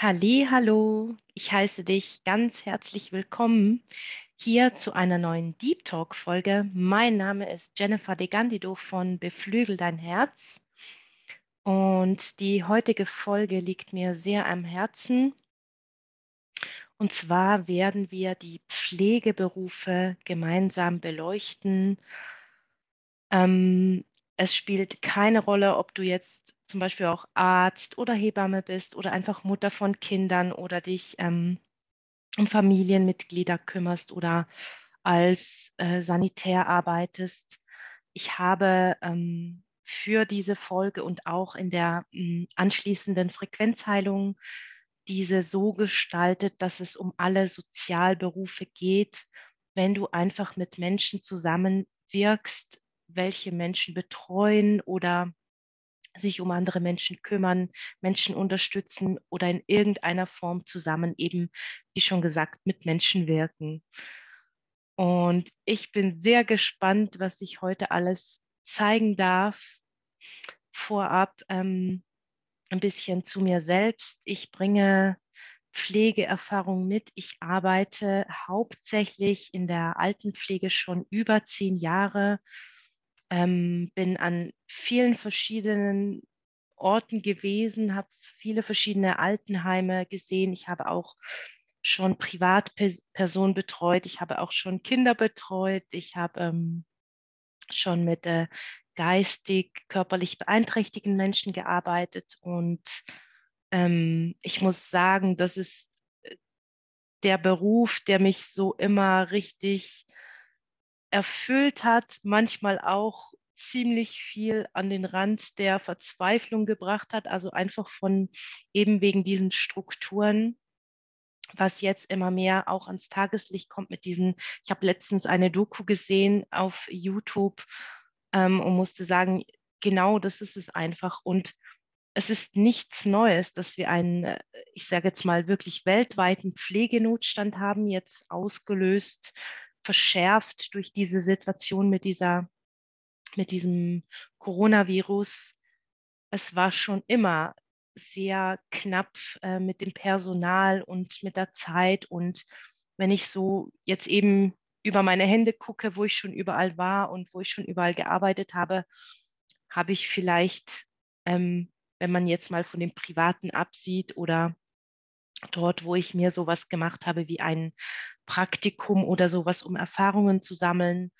Halli, hallo, ich heiße dich ganz herzlich willkommen hier zu einer neuen Deep Talk Folge. Mein Name ist Jennifer De Gandido von Beflügel dein Herz und die heutige Folge liegt mir sehr am Herzen. Und zwar werden wir die Pflegeberufe gemeinsam beleuchten. Ähm, es spielt keine Rolle, ob du jetzt zum Beispiel auch Arzt oder Hebamme bist oder einfach Mutter von Kindern oder dich ähm, um Familienmitglieder kümmerst oder als äh, Sanitär arbeitest. Ich habe ähm, für diese Folge und auch in der mh, hm, anschließenden Frequenzheilung diese so gestaltet, dass es um alle Sozialberufe geht, wenn du einfach mit Menschen zusammenwirkst, welche Menschen betreuen oder sich um andere Menschen kümmern, Menschen unterstützen oder in irgendeiner Form zusammen eben, wie schon gesagt, mit Menschen wirken. Und ich bin sehr gespannt, was ich heute alles zeigen darf. Vorab ähm, ein bisschen zu mir selbst. Ich bringe Pflegeerfahrung mit. Ich arbeite hauptsächlich in der Altenpflege schon über zehn Jahre ähm, bin an vielen verschiedenen Orten gewesen, habe viele verschiedene Altenheime gesehen. Ich habe auch schon Privatpersonen betreut. Ich habe auch schon Kinder betreut. Ich habe ähm, schon mit äh, geistig, körperlich beeinträchtigten Menschen gearbeitet. Und ähm, ich muss sagen, das ist äh, der Beruf, der mich so immer richtig erfüllt hat, manchmal auch ziemlich viel an den Rand der Verzweiflung gebracht hat, also einfach von eben wegen diesen Strukturen, was jetzt immer mehr auch ans Tageslicht kommt mit diesen, ich habe letztens eine Doku gesehen auf YouTube ähm, und musste sagen, genau das ist es einfach. Und es ist nichts Neues, dass wir einen, äh, ich sage jetzt mal, wirklich weltweiten Pflegenotstand haben, jetzt ausgelöst verschärft durch diese Situation mit dieser, mit diesem Coronavirus. Es war schon immer sehr knapp äh, mit dem Personal und mit der Zeit. Und wenn ich so jetzt eben über meine Hände gucke, wo ich schon überall war und wo ich schon überall gearbeitet habe, habe ich vielleicht, ähm, wenn man jetzt mal von dem Privaten absieht oder dort, wo ich mir sowas gemacht habe wie ein Praktikum oder sowas, um Erfahrungen zu sammeln,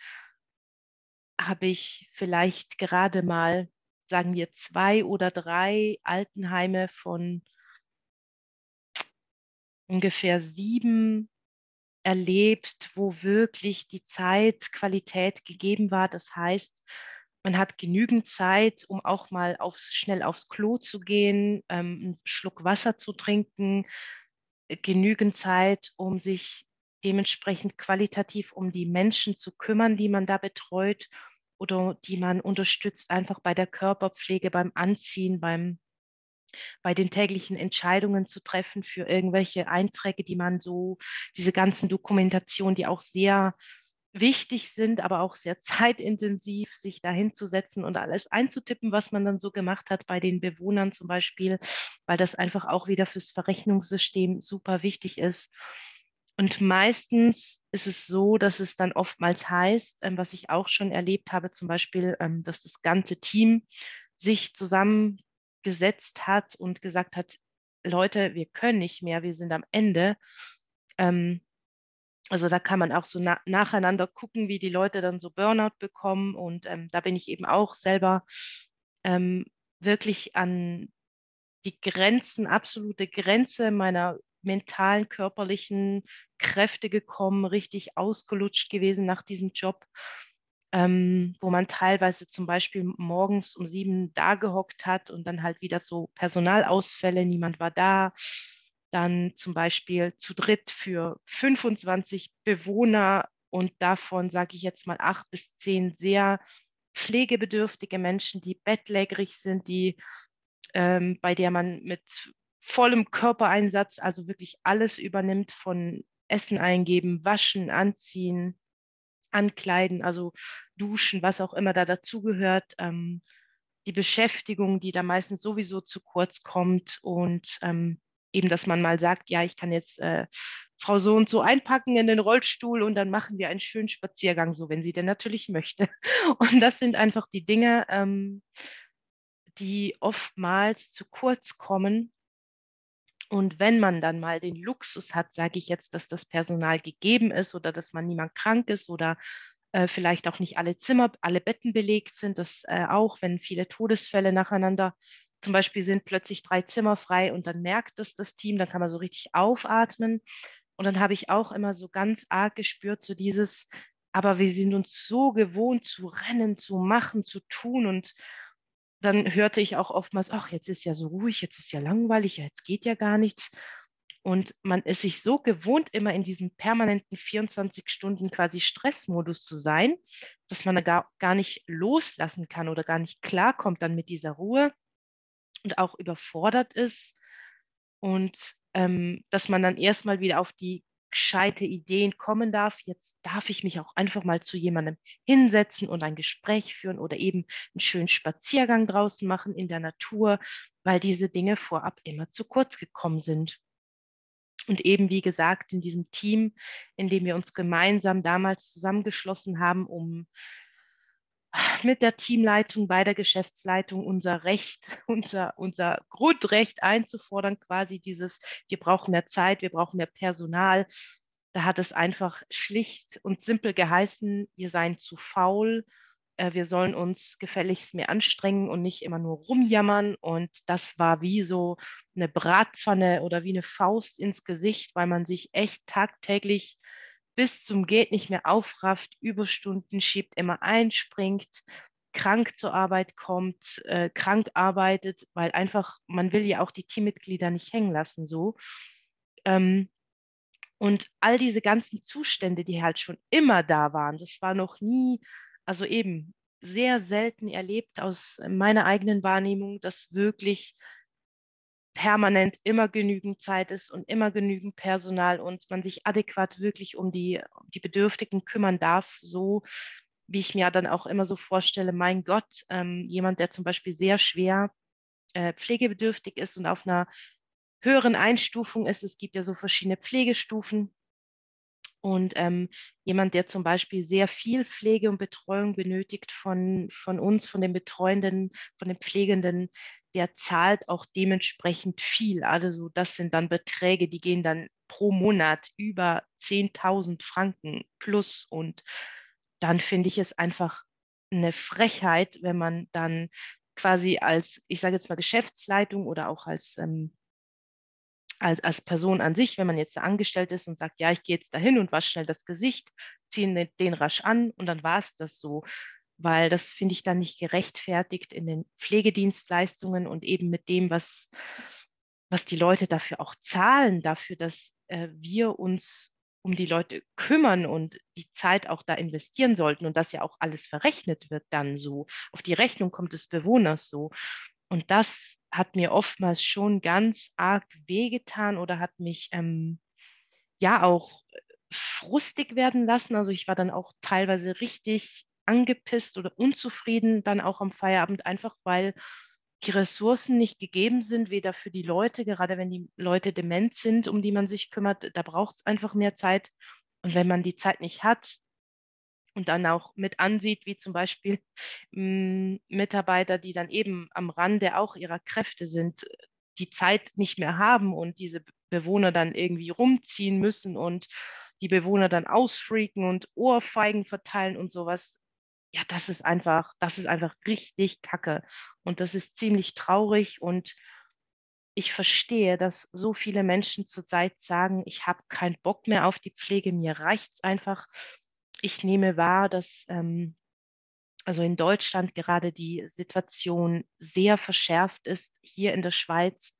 habe ich vielleicht gerade mal, sagen wir, zwei oder drei Altenheime von ungefähr sieben erlebt, wo wirklich die Zeitqualität gegeben war. Das heißt, man hat genügend Zeit, um auch mal aufs, schnell aufs Klo zu gehen, ähm, einen Schluck Wasser zu trinken, äh, genügend Zeit, um sich dementsprechend qualitativ um die Menschen zu kümmern, die man da betreut oder die man unterstützt, einfach bei der Körperpflege, beim Anziehen, beim, bei den täglichen Entscheidungen zu treffen für irgendwelche Einträge, die man so, diese ganzen Dokumentationen, die auch sehr wichtig sind, aber auch sehr zeitintensiv, sich da hinzusetzen und alles einzutippen, was man dann so gemacht hat bei den Bewohnern zum Beispiel, weil das einfach auch wieder fürs Verrechnungssystem super wichtig ist. Und meistens ist es so, dass es dann oftmals heißt, ähm, was ich auch schon erlebt habe, zum Beispiel, ähm, dass das ganze Team sich zusammengesetzt hat und gesagt hat, Leute, wir können nicht mehr, wir sind am Ende. Ähm, also da kann man auch so na nacheinander gucken, wie die Leute dann so Burnout bekommen. Und ähm, da bin ich eben auch selber ähm, wirklich an die Grenzen, absolute Grenze meiner mentalen, körperlichen Kräfte gekommen, richtig ausgelutscht gewesen nach diesem Job, ähm, wo man teilweise zum Beispiel morgens um sieben da gehockt hat und dann halt wieder so Personalausfälle, niemand war da. Dann zum Beispiel zu dritt für 25 Bewohner und davon sage ich jetzt mal acht bis zehn sehr pflegebedürftige Menschen, die bettlägerig sind, die ähm, bei der man mit vollem Körpereinsatz, also wirklich alles übernimmt von Essen eingeben, waschen, anziehen, ankleiden, also duschen, was auch immer da dazugehört, ähm, die Beschäftigung, die da meistens sowieso zu kurz kommt und ähm, eben, dass man mal sagt, ja, ich kann jetzt äh, Frau so und so einpacken in den Rollstuhl und dann machen wir einen schönen Spaziergang, so wenn sie denn natürlich möchte. Und das sind einfach die Dinge, ähm, die oftmals zu kurz kommen. Und wenn man dann mal den Luxus hat, sage ich jetzt, dass das Personal gegeben ist oder dass man niemand krank ist oder äh, vielleicht auch nicht alle Zimmer, alle Betten belegt sind, das äh, auch, wenn viele Todesfälle nacheinander zum Beispiel sind plötzlich drei Zimmer frei und dann merkt es das Team, dann kann man so richtig aufatmen. Und dann habe ich auch immer so ganz arg gespürt, so dieses, aber wir sind uns so gewohnt zu rennen, zu machen, zu tun. Und dann hörte ich auch oftmals, ach, jetzt ist ja so ruhig, jetzt ist ja langweilig, jetzt geht ja gar nichts. Und man ist sich so gewohnt, immer in diesem permanenten 24 Stunden quasi Stressmodus zu sein, dass man da gar, gar nicht loslassen kann oder gar nicht klarkommt dann mit dieser Ruhe und auch überfordert ist. Und ähm, dass man dann erstmal wieder auf die gescheite Ideen kommen darf. Jetzt darf ich mich auch einfach mal zu jemandem hinsetzen und ein Gespräch führen oder eben einen schönen Spaziergang draußen machen in der Natur, weil diese Dinge vorab immer zu kurz gekommen sind. Und eben, wie gesagt, in diesem Team, in dem wir uns gemeinsam damals zusammengeschlossen haben, um mit der Teamleitung bei der Geschäftsleitung unser Recht, unser, unser Grundrecht einzufordern, quasi dieses, wir brauchen mehr Zeit, wir brauchen mehr Personal. Da hat es einfach schlicht und simpel geheißen, wir seien zu faul, äh, wir sollen uns gefälligst mehr anstrengen und nicht immer nur rumjammern. Und das war wie so eine Bratpfanne oder wie eine Faust ins Gesicht, weil man sich echt tagtäglich bis zum Geht nicht mehr aufrafft, Überstunden schiebt, immer einspringt, krank zur Arbeit kommt, äh, krank arbeitet, weil einfach, man will ja auch die Teammitglieder nicht hängen lassen so. Ähm, und all diese ganzen Zustände, die halt schon immer da waren, das war noch nie, also eben sehr selten erlebt aus meiner eigenen Wahrnehmung, dass wirklich permanent immer genügend Zeit ist und immer genügend Personal und man sich adäquat wirklich um die, um die Bedürftigen kümmern darf, so wie ich mir dann auch immer so vorstelle, mein Gott, ähm, jemand, der zum Beispiel sehr schwer äh, pflegebedürftig ist und auf einer höheren Einstufung ist, es gibt ja so verschiedene Pflegestufen, und ähm, jemand, der zum Beispiel sehr viel Pflege und Betreuung benötigt von, von uns, von den Betreuenden, von den Pflegenden, der zahlt auch dementsprechend viel. Also das sind dann Beträge, die gehen dann pro Monat über 10.000 Franken plus. Und dann finde ich es einfach eine Frechheit, wenn man dann quasi als, ich sage jetzt mal Geschäftsleitung oder auch als, ähm, als, als Person an sich, wenn man jetzt da angestellt ist und sagt, ja, ich gehe jetzt dahin und wasche schnell das Gesicht, ziehe den, den rasch an und dann war es das so weil das finde ich dann nicht gerechtfertigt in den Pflegedienstleistungen und eben mit dem, was, was die Leute dafür auch zahlen, dafür, dass äh, wir uns um die Leute kümmern und die Zeit auch da investieren sollten und das ja auch alles verrechnet wird dann so. Auf die Rechnung kommt des Bewohners so. Und das hat mir oftmals schon ganz arg wehgetan oder hat mich ähm, ja auch frustig werden lassen. Also ich war dann auch teilweise richtig angepisst oder unzufrieden dann auch am Feierabend, einfach weil die Ressourcen nicht gegeben sind, weder für die Leute, gerade wenn die Leute dement sind, um die man sich kümmert, da braucht es einfach mehr Zeit. Und wenn man die Zeit nicht hat und dann auch mit ansieht, wie zum Beispiel mh, hm, Mitarbeiter, die dann eben am Rande auch ihrer Kräfte sind, die Zeit nicht mehr haben und diese Bewohner dann irgendwie rumziehen müssen und die Bewohner dann ausfreaken und Ohrfeigen verteilen und sowas, ja, das ist einfach, das ist einfach richtig kacke. Und das ist ziemlich traurig und ich verstehe, dass so viele Menschen zurzeit sagen, ich habe keinen Bock mehr auf die Pflege, mir reicht es einfach. Ich nehme wahr, dass ähm, also in Deutschland gerade die Situation sehr verschärft ist, hier in der Schweiz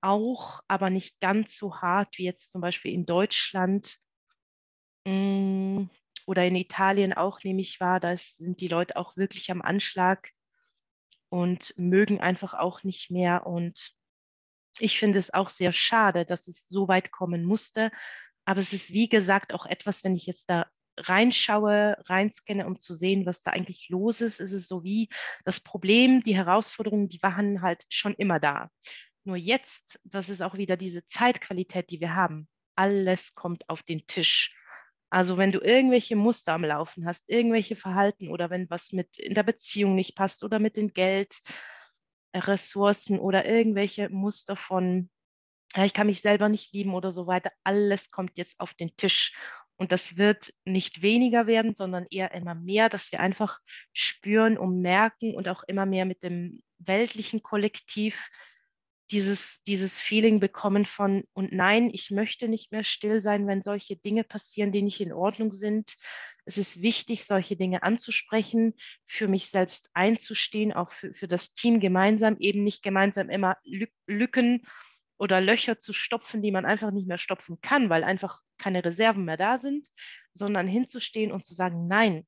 auch, aber nicht ganz so hart wie jetzt zum Beispiel in Deutschland. Mm, oder in Italien auch, nehme ich wahr, da sind die Leute auch wirklich am Anschlag und mögen einfach auch nicht mehr. Und ich finde es auch sehr schade, dass es so weit kommen musste. Aber es ist, wie gesagt, auch etwas, wenn ich jetzt da reinschaue, reinscanne, um zu sehen, was da eigentlich los ist, ist es so wie das Problem, die Herausforderungen, die waren halt schon immer da. Nur jetzt, das ist auch wieder diese Zeitqualität, die wir haben. Alles kommt auf den Tisch. Also wenn du irgendwelche Muster am Laufen hast, irgendwelche Verhalten oder wenn was mit in der Beziehung nicht passt oder mit den Geldressourcen oder irgendwelche Muster von, ja, ich kann mich selber nicht lieben oder so weiter, alles kommt jetzt auf den Tisch. Und das wird nicht weniger werden, sondern eher immer mehr, dass wir einfach spüren und merken und auch immer mehr mit dem weltlichen Kollektiv dieses, dieses Feeling bekommen von, und nein, ich möchte nicht mehr still sein, wenn solche Dinge passieren, die nicht in Ordnung sind. Es ist wichtig, solche Dinge anzusprechen, für mich selbst einzustehen, auch für, für das Team gemeinsam, eben nicht gemeinsam immer Lücken oder Löcher zu stopfen, die man einfach nicht mehr stopfen kann, weil einfach keine Reserven mehr da sind, sondern hinzustehen und zu sagen, nein.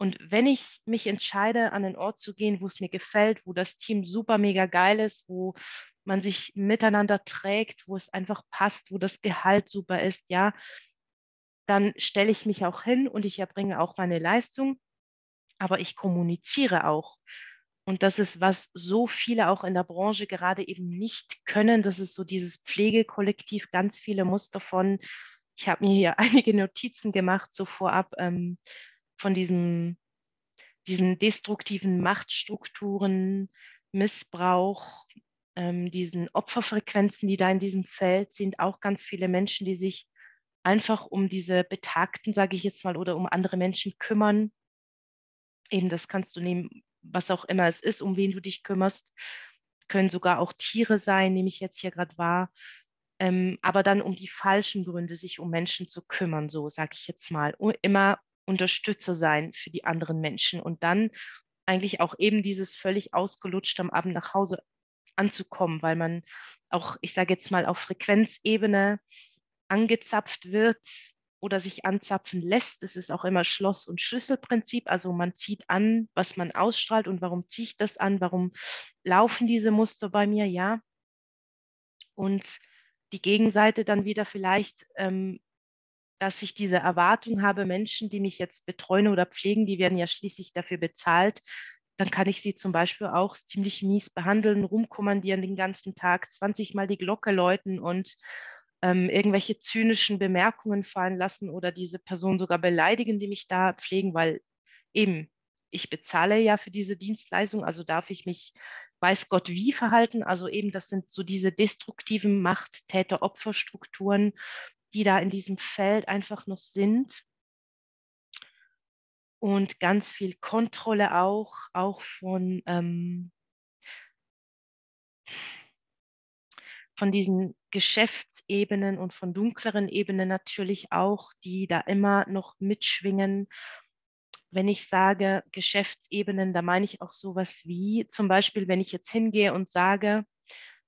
Und wenn ich mich entscheide, an einen Ort zu gehen, wo es mir gefällt, wo das Team super mega geil ist, wo man sich miteinander trägt, wo es einfach passt, wo das Gehalt super ist, ja, dann stelle ich mich auch hin und ich erbringe auch meine Leistung, aber ich kommuniziere auch. Und das ist, was so viele auch in der Branche gerade eben nicht können. Das ist so dieses Pflegekollektiv, ganz viele Muster von, ich habe mir hier einige Notizen gemacht, so vorab ähm, von diesem, diesen destruktiven Machtstrukturen, Missbrauch, ähm, diesen Opferfrequenzen, die da in diesem Feld sind, auch ganz viele Menschen, die sich einfach um diese Betagten, sage ich jetzt mal, oder um andere Menschen kümmern. Eben, das kannst du nehmen, was auch immer es ist, um wen du dich kümmerst. Können sogar auch Tiere sein, nehme ich jetzt hier gerade wahr. Ähm, aber dann um die falschen Gründe, sich um Menschen zu kümmern, so sage ich jetzt mal. Immer Unterstützer sein für die anderen Menschen und dann eigentlich auch eben dieses völlig ausgelutscht am Abend nach Hause anzukommen, weil man auch, ich sage jetzt mal, auf Frequenzebene angezapft wird oder sich anzapfen lässt. Es ist auch immer Schloss- und Schlüsselprinzip. Also man zieht an, was man ausstrahlt und warum ziehe ich das an? Warum laufen diese Muster bei mir? Ja. Und die Gegenseite dann wieder vielleicht, ähm, dass ich diese Erwartung habe, Menschen, die mich jetzt betreuen oder pflegen, die werden ja schließlich dafür bezahlt, dann kann ich sie zum Beispiel auch ziemlich mies behandeln, rumkommandieren den ganzen Tag, 20 Mal die Glocke läuten und ähm, irgendwelche zynischen Bemerkungen fallen lassen oder diese Person sogar beleidigen, die mich da pflegen, weil eben ich bezahle ja für diese Dienstleistung, also darf ich mich, weiß Gott, wie verhalten. Also eben, das sind so diese destruktiven Macht-Täter-Opfer-Strukturen, die da in diesem Feld einfach noch sind und ganz viel Kontrolle auch, auch von, ähm, von diesen Geschäftsebenen und von dunkleren Ebenen natürlich auch, die da immer noch mitschwingen. Wenn ich sage Geschäftsebenen, da meine ich auch sowas wie zum Beispiel, wenn ich jetzt hingehe und sage,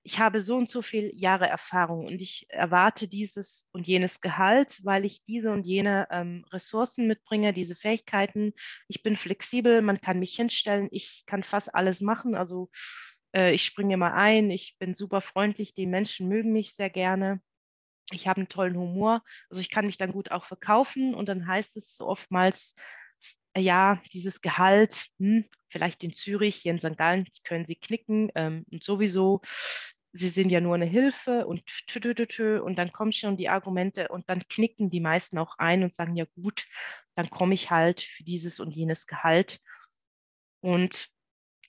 ich habe so und so viele Jahre Erfahrung und ich erwarte dieses und jenes Gehalt, weil ich diese und jene ähm, Ressourcen mitbringe, diese Fähigkeiten. Ich bin flexibel, man kann mich hinstellen, ich kann fast alles machen. Also äh, ich springe mal ein, ich bin super freundlich, die Menschen mögen mich sehr gerne. Ich habe einen tollen Humor, also ich kann mich dann gut auch verkaufen und dann heißt es so oftmals, ja, dieses Gehalt, hm, vielleicht in Zürich, hier in St. Gallen können Sie knicken ähm, und sowieso, Sie sind ja nur eine Hilfe und tü, tü, tü, und dann kommen schon die Argumente und dann knicken die meisten auch ein und sagen, ja gut, dann komme ich halt für dieses und jenes Gehalt. Und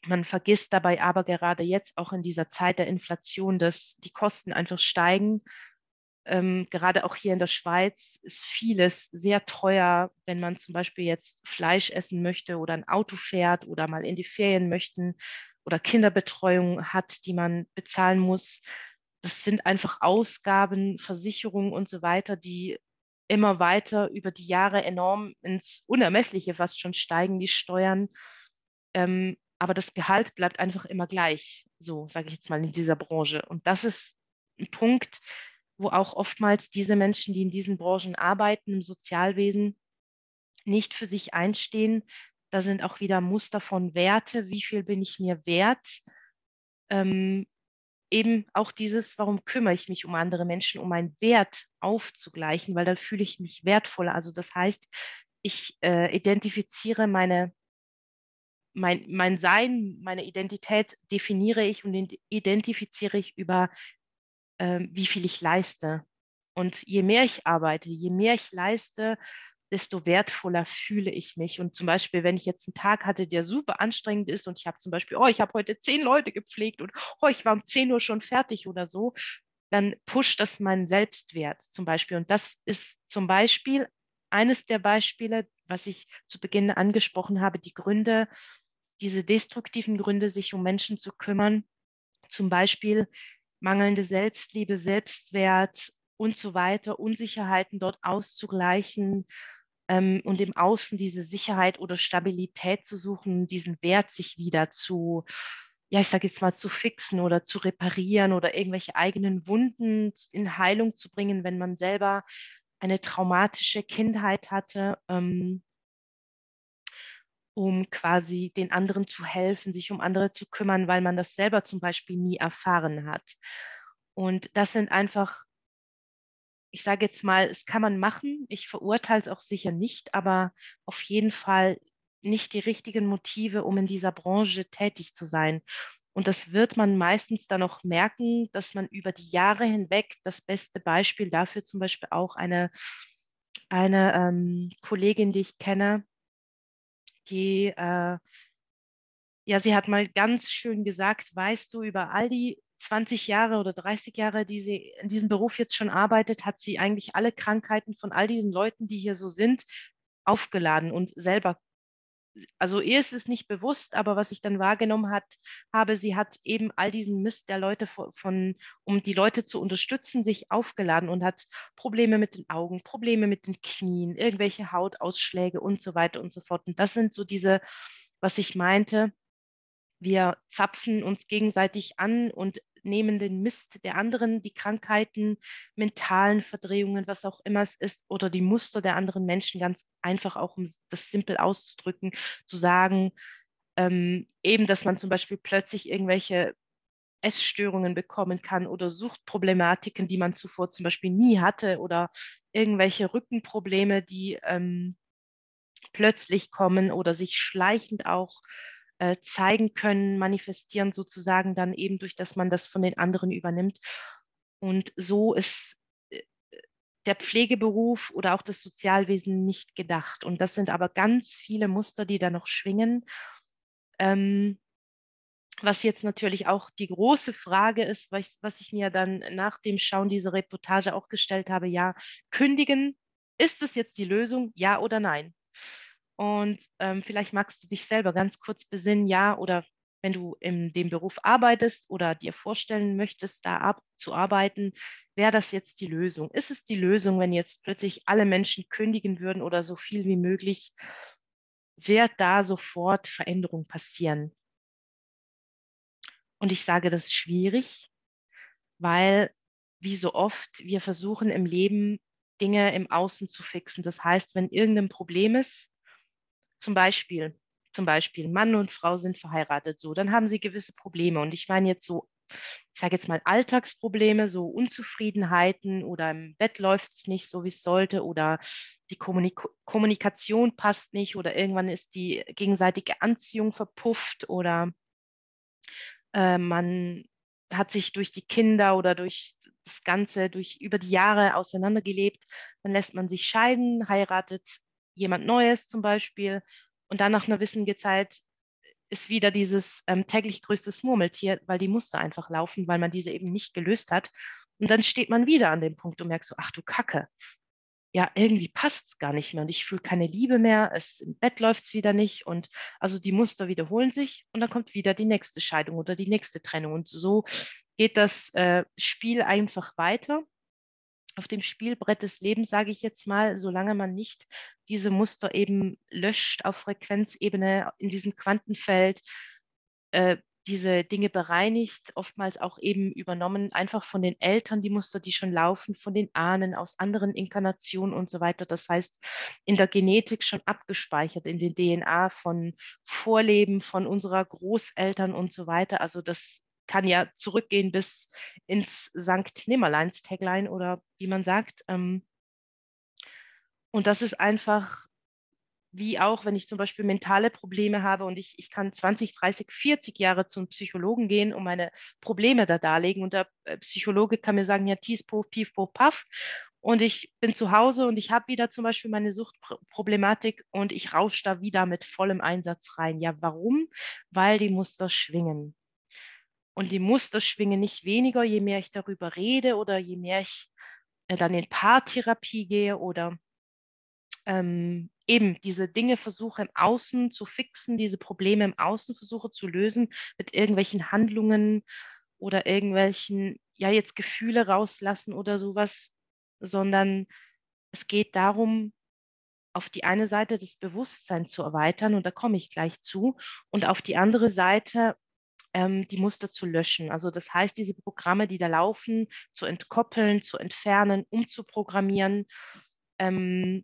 man vergisst dabei aber gerade jetzt auch in dieser Zeit der Inflation, dass die Kosten einfach steigen ähm, gerade auch hier in der Schweiz ist vieles sehr teuer, wenn man zum Beispiel jetzt Fleisch essen möchte oder ein Auto fährt oder mal in die Ferien möchten oder Kinderbetreuung hat, die man bezahlen muss. Das sind einfach Ausgaben, Versicherungen und so weiter, die immer weiter über die Jahre enorm ins Unermessliche fast schon steigen, die Steuern. Ähm, aber das Gehalt bleibt einfach immer gleich, so sage ich jetzt mal in dieser Branche. Und das ist ein Punkt, wo auch oftmals diese Menschen, die in diesen Branchen arbeiten, im Sozialwesen, nicht für sich einstehen. Da sind auch wieder Muster von Werte, wie viel bin ich mir wert. Ähm, eben auch dieses, warum kümmere ich mich um andere Menschen, um meinen Wert aufzugleichen, weil dann fühle ich mich wertvoller. Also das heißt, ich äh, identifiziere meine mein, mein Sein, meine Identität definiere ich und identifiziere ich über, äh, wie viel ich leiste. Und je mehr ich arbeite, je mehr ich leiste, desto wertvoller fühle ich mich. Und zum Beispiel, wenn ich jetzt einen Tag hatte, der super anstrengend ist und ich habe zum Beispiel, oh, ich habe heute zehn Leute gepflegt und oh, ich war um 10 Uhr schon fertig oder so, dann pusht das meinen Selbstwert zum Beispiel. Und das ist zum Beispiel eines der Beispiele, was ich zu Beginn angesprochen habe, die Gründe, diese destruktiven Gründe, sich um Menschen zu kümmern, zum Beispiel mangelnde Selbstliebe, Selbstwert und so weiter, Unsicherheiten dort auszugleichen ähm, und im Außen diese Sicherheit oder Stabilität zu suchen, diesen Wert sich wieder zu, ja, ich sage jetzt mal, zu fixen oder zu reparieren oder irgendwelche eigenen Wunden in Heilung zu bringen, wenn man selber eine traumatische Kindheit hatte. Ähm, um quasi den anderen zu helfen, sich um andere zu kümmern, weil man das selber zum Beispiel nie erfahren hat. Und das sind einfach, ich sage jetzt mal, es kann man machen. Ich verurteile es auch sicher nicht, aber auf jeden Fall nicht die richtigen Motive, um in dieser Branche tätig zu sein. Und das wird man meistens dann auch merken, dass man über die Jahre hinweg das beste Beispiel dafür zum Beispiel auch eine, eine ähm, Kollegin, die ich kenne, die, äh, ja, sie hat mal ganz schön gesagt, weißt du, über all die 20 Jahre oder 30 Jahre, die sie in diesem Beruf jetzt schon arbeitet, hat sie eigentlich alle Krankheiten von all diesen Leuten, die hier so sind, aufgeladen und selber also ihr ist es nicht bewusst, aber was ich dann wahrgenommen hat, habe, sie hat eben all diesen Mist der Leute von, von, um die Leute zu unterstützen, sich aufgeladen und hat Probleme mit den Augen, Probleme mit den Knien, irgendwelche Hautausschläge und so weiter und so fort. Und das sind so diese, was ich meinte, wir zapfen uns gegenseitig an und nehmen den Mist der anderen, die Krankheiten, mentalen Verdrehungen, was auch immer es ist, oder die Muster der anderen Menschen ganz einfach auch, um das simpel auszudrücken, zu sagen, ähm, eben, dass man zum Beispiel plötzlich irgendwelche Essstörungen bekommen kann oder Suchtproblematiken, die man zuvor zum Beispiel nie hatte oder irgendwelche Rückenprobleme, die ähm, plötzlich kommen oder sich schleichend auch äh, zeigen können, manifestieren sozusagen dann eben durch, dass man das von den anderen übernimmt. Und so ist äh, der Pflegeberuf oder auch das Sozialwesen nicht gedacht. Und das sind aber ganz viele Muster, die da noch schwingen. Ähm, was jetzt natürlich auch die große Frage ist, was, was ich mir dann nach dem Schauen dieser Reportage auch gestellt habe, ja, kündigen, ist es jetzt die Lösung, ja oder nein? Und ähm, vielleicht magst du dich selber ganz kurz besinnen, ja, oder wenn du in dem Beruf arbeitest oder dir vorstellen möchtest, da ab, zu arbeiten, wäre das jetzt die Lösung? Ist es die Lösung, wenn jetzt plötzlich alle Menschen kündigen würden oder so viel wie möglich? Wird da sofort Veränderung passieren? Und ich sage, das ist schwierig, weil wie so oft wir versuchen im Leben Dinge im Außen zu fixen. Das heißt, wenn irgendein Problem ist, zum Beispiel, zum Beispiel Mann und Frau sind verheiratet, so, dann haben sie gewisse Probleme. Und ich meine jetzt so, ich sage jetzt mal Alltagsprobleme, so Unzufriedenheiten oder im Bett läuft es nicht so, wie es sollte oder die Kommunik Kommunikation passt nicht oder irgendwann ist die gegenseitige Anziehung verpufft oder äh, man hat sich durch die Kinder oder durch das Ganze, durch über die Jahre auseinandergelebt, dann lässt man sich scheiden, heiratet jemand Neues zum Beispiel. Und dann nach einer gewissen Zeit ist wieder dieses ähm, täglich größtes Murmeltier, weil die Muster einfach laufen, weil man diese eben nicht gelöst hat. Und dann steht man wieder an dem Punkt und merkt so, ach du Kacke, ja, irgendwie passt es gar nicht mehr und ich fühle keine Liebe mehr, es, im Bett läuft es wieder nicht und also die Muster wiederholen sich und dann kommt wieder die nächste Scheidung oder die nächste Trennung und so geht das äh, Spiel einfach weiter auf dem Spielbrett des Lebens, sage ich jetzt mal, solange man nicht diese Muster eben löscht auf Frequenzebene in diesem Quantenfeld, äh, diese Dinge bereinigt, oftmals auch eben übernommen, einfach von den Eltern, die Muster, die schon laufen, von den Ahnen aus anderen Inkarnationen und so weiter. Das heißt, in der Genetik schon abgespeichert, in den DNA von Vorleben, von unserer Großeltern und so weiter. Also das kann ja zurückgehen bis ins Sankt Nimmerleins Tagline oder wie man sagt. Ähm, und das ist einfach wie auch, wenn ich zum Beispiel mentale Probleme habe und ich, ich kann 20, 30, 40 Jahre zum Psychologen gehen und meine Probleme da darlegen und der äh, Psychologe kann mir sagen, ja, Tief, Pief, Puff, Paff und ich bin zu Hause und ich habe wieder zum Beispiel meine Suchtproblematik und ich rausche da wieder mit vollem Einsatz rein. Ja, warum? Weil die Muster schwingen. Und die Muster schwingen nicht weniger, je mehr ich darüber rede oder je mehr ich äh, dann in Paartherapie gehe oder ähm, eben diese Dinge versuche im Außen zu fixen, diese Probleme im Außen versuche zu lösen mit irgendwelchen Handlungen oder irgendwelchen, ja, jetzt Gefühle rauslassen oder sowas, sondern es geht darum, auf die eine Seite das Bewusstsein zu erweitern, und da komme ich gleich zu, und auf die andere Seite ähm, die Muster zu löschen. Also das heißt, diese Programme, die da laufen, zu entkoppeln, zu entfernen, umzuprogrammieren. Ähm,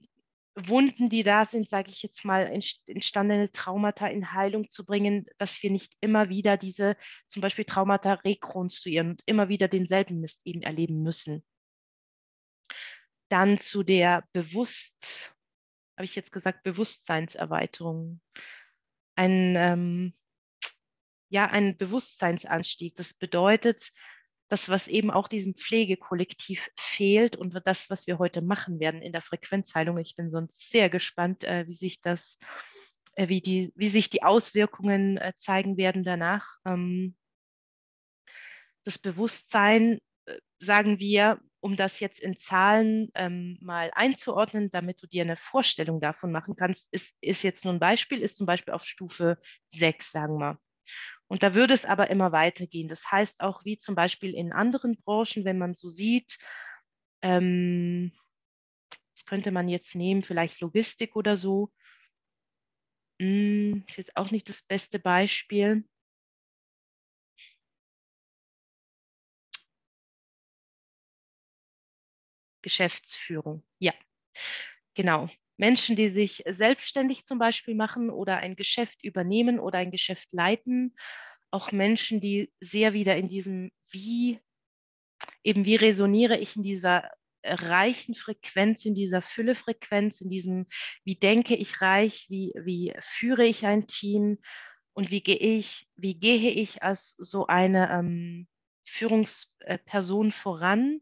Wunden, die da sind, sage ich jetzt mal, entstandene Traumata in Heilung zu bringen, dass wir nicht immer wieder diese zum Beispiel Traumata rekonstruieren und immer wieder denselben Mist eben erleben müssen. Dann zu der Bewusst, habe ich jetzt gesagt, Bewusstseinserweiterung. Ein ähm, ja ein Bewusstseinsanstieg. Das bedeutet, das, was eben auch diesem Pflegekollektiv fehlt und das, was wir heute machen werden in der Frequenzheilung. Ich bin sonst sehr gespannt, äh, wie sich das, äh, wie die, wie sich die Auswirkungen äh, zeigen werden danach. Ähm, das Bewusstsein, sagen wir, um das jetzt in Zahlen ähm, mal einzuordnen, damit du dir eine Vorstellung davon machen kannst, ist, ist jetzt nur ein Beispiel, ist zum Beispiel auf Stufe 6, sagen wir. Und da würde es aber immer weitergehen. Das heißt auch, wie zum Beispiel in anderen Branchen, wenn man so sieht, ähm, das könnte man jetzt nehmen, vielleicht Logistik oder so. Hm, ist jetzt auch nicht das beste Beispiel. Geschäftsführung, ja, genau. Menschen, die sich selbstständig zum Beispiel machen oder ein Geschäft übernehmen oder ein Geschäft leiten, auch Menschen, die sehr wieder in diesem Wie, eben wie resoniere ich in dieser reichen Frequenz, in dieser Füllefrequenz, in diesem, wie denke ich reich, wie, wie führe ich ein Team und wie gehe ich, wie gehe ich als so eine ähm, Führungsperson voran.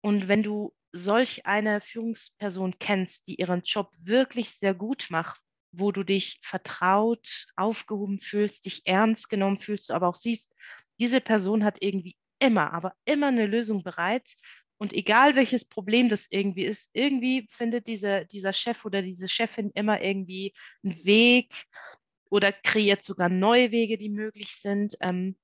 Und wenn du solch eine Führungsperson kennst, die ihren Job wirklich sehr gut macht, wo du dich vertraut, aufgehoben fühlst, dich ernst genommen fühlst, aber auch siehst, diese Person hat irgendwie immer, aber immer eine Lösung bereit. Und egal welches Problem das irgendwie ist, irgendwie findet diese, dieser Chef oder diese Chefin immer irgendwie einen Weg oder kreiert sogar neue Wege, die möglich sind. Ähm,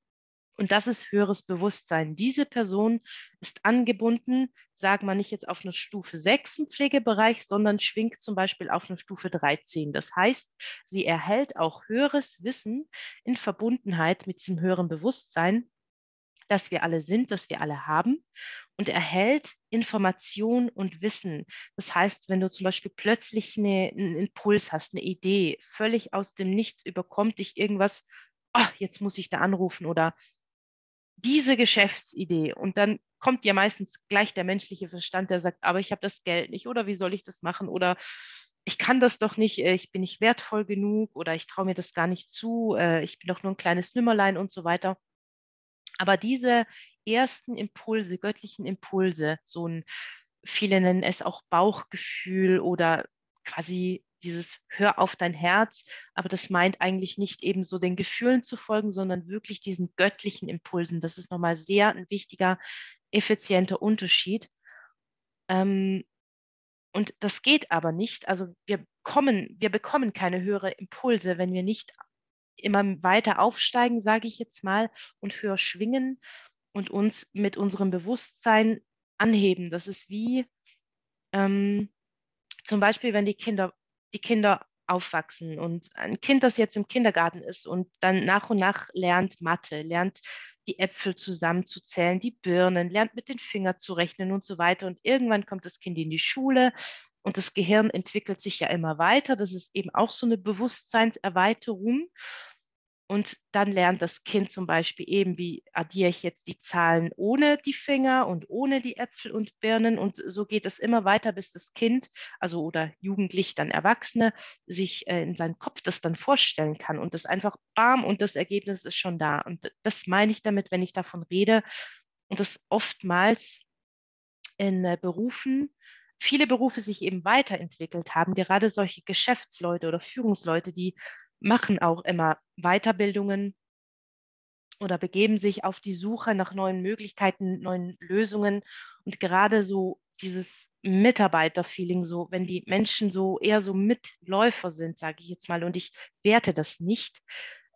und das ist höheres Bewusstsein. Diese Person ist angebunden, sagen wir nicht jetzt auf eine Stufe 6 im Pflegebereich, sondern schwingt zum Beispiel auf eine Stufe 13. Das heißt, sie erhält auch höheres Wissen in Verbundenheit mit diesem höheren Bewusstsein, dass wir alle sind, dass wir alle haben und erhält Information und Wissen. Das heißt, wenn du zum Beispiel plötzlich eine, einen Impuls hast, eine Idee, völlig aus dem Nichts überkommt dich irgendwas, oh, jetzt muss ich da anrufen oder diese Geschäftsidee und dann kommt ja meistens gleich der menschliche Verstand, der sagt, aber ich habe das Geld nicht oder wie soll ich das machen oder ich kann das doch nicht, äh, ich bin nicht wertvoll genug oder ich traue mir das gar nicht zu, äh, ich bin doch nur ein kleines Nümmerlein und so weiter. Aber diese ersten Impulse, göttlichen Impulse, so ein, viele nennen es auch Bauchgefühl oder quasi dieses Hör auf dein Herz, aber das meint eigentlich nicht eben so den Gefühlen zu folgen, sondern wirklich diesen göttlichen Impulsen. Das ist nochmal sehr ein wichtiger, effizienter Unterschied. Ähm, und das geht aber nicht. Also wir kommen, wir bekommen keine höhere Impulse, wenn wir nicht immer weiter aufsteigen, sage ich jetzt mal, und höher schwingen und uns mit unserem Bewusstsein anheben. Das ist wie ähm, zum Beispiel, wenn die Kinder die Kinder aufwachsen und ein Kind, das jetzt im Kindergarten ist und dann nach und nach lernt Mathe, lernt die Äpfel zusammenzuzählen, die Birnen, lernt mit den Fingern zu rechnen und so weiter. Und irgendwann kommt das Kind in die Schule und das Gehirn entwickelt sich ja immer weiter. Das ist eben auch so eine Bewusstseinserweiterung. Und dann lernt das Kind zum Beispiel eben, wie addiere ich jetzt die Zahlen ohne die Finger und ohne die Äpfel und Birnen. Und so geht es immer weiter, bis das Kind, also oder jugendlich dann Erwachsene, sich äh, in seinem Kopf das dann vorstellen kann und das einfach bam und das Ergebnis ist schon da. Und das meine ich damit, wenn ich davon rede. Und das oftmals in äh, Berufen, viele Berufe sich eben weiterentwickelt haben, gerade solche Geschäftsleute oder Führungsleute, die machen auch immer Weiterbildungen oder begeben sich auf die Suche nach neuen Möglichkeiten, neuen Lösungen. Und gerade so dieses Mitarbeiterfeeling, so wenn die Menschen so eher so Mitläufer sind, sage ich jetzt mal, und ich werte das nicht,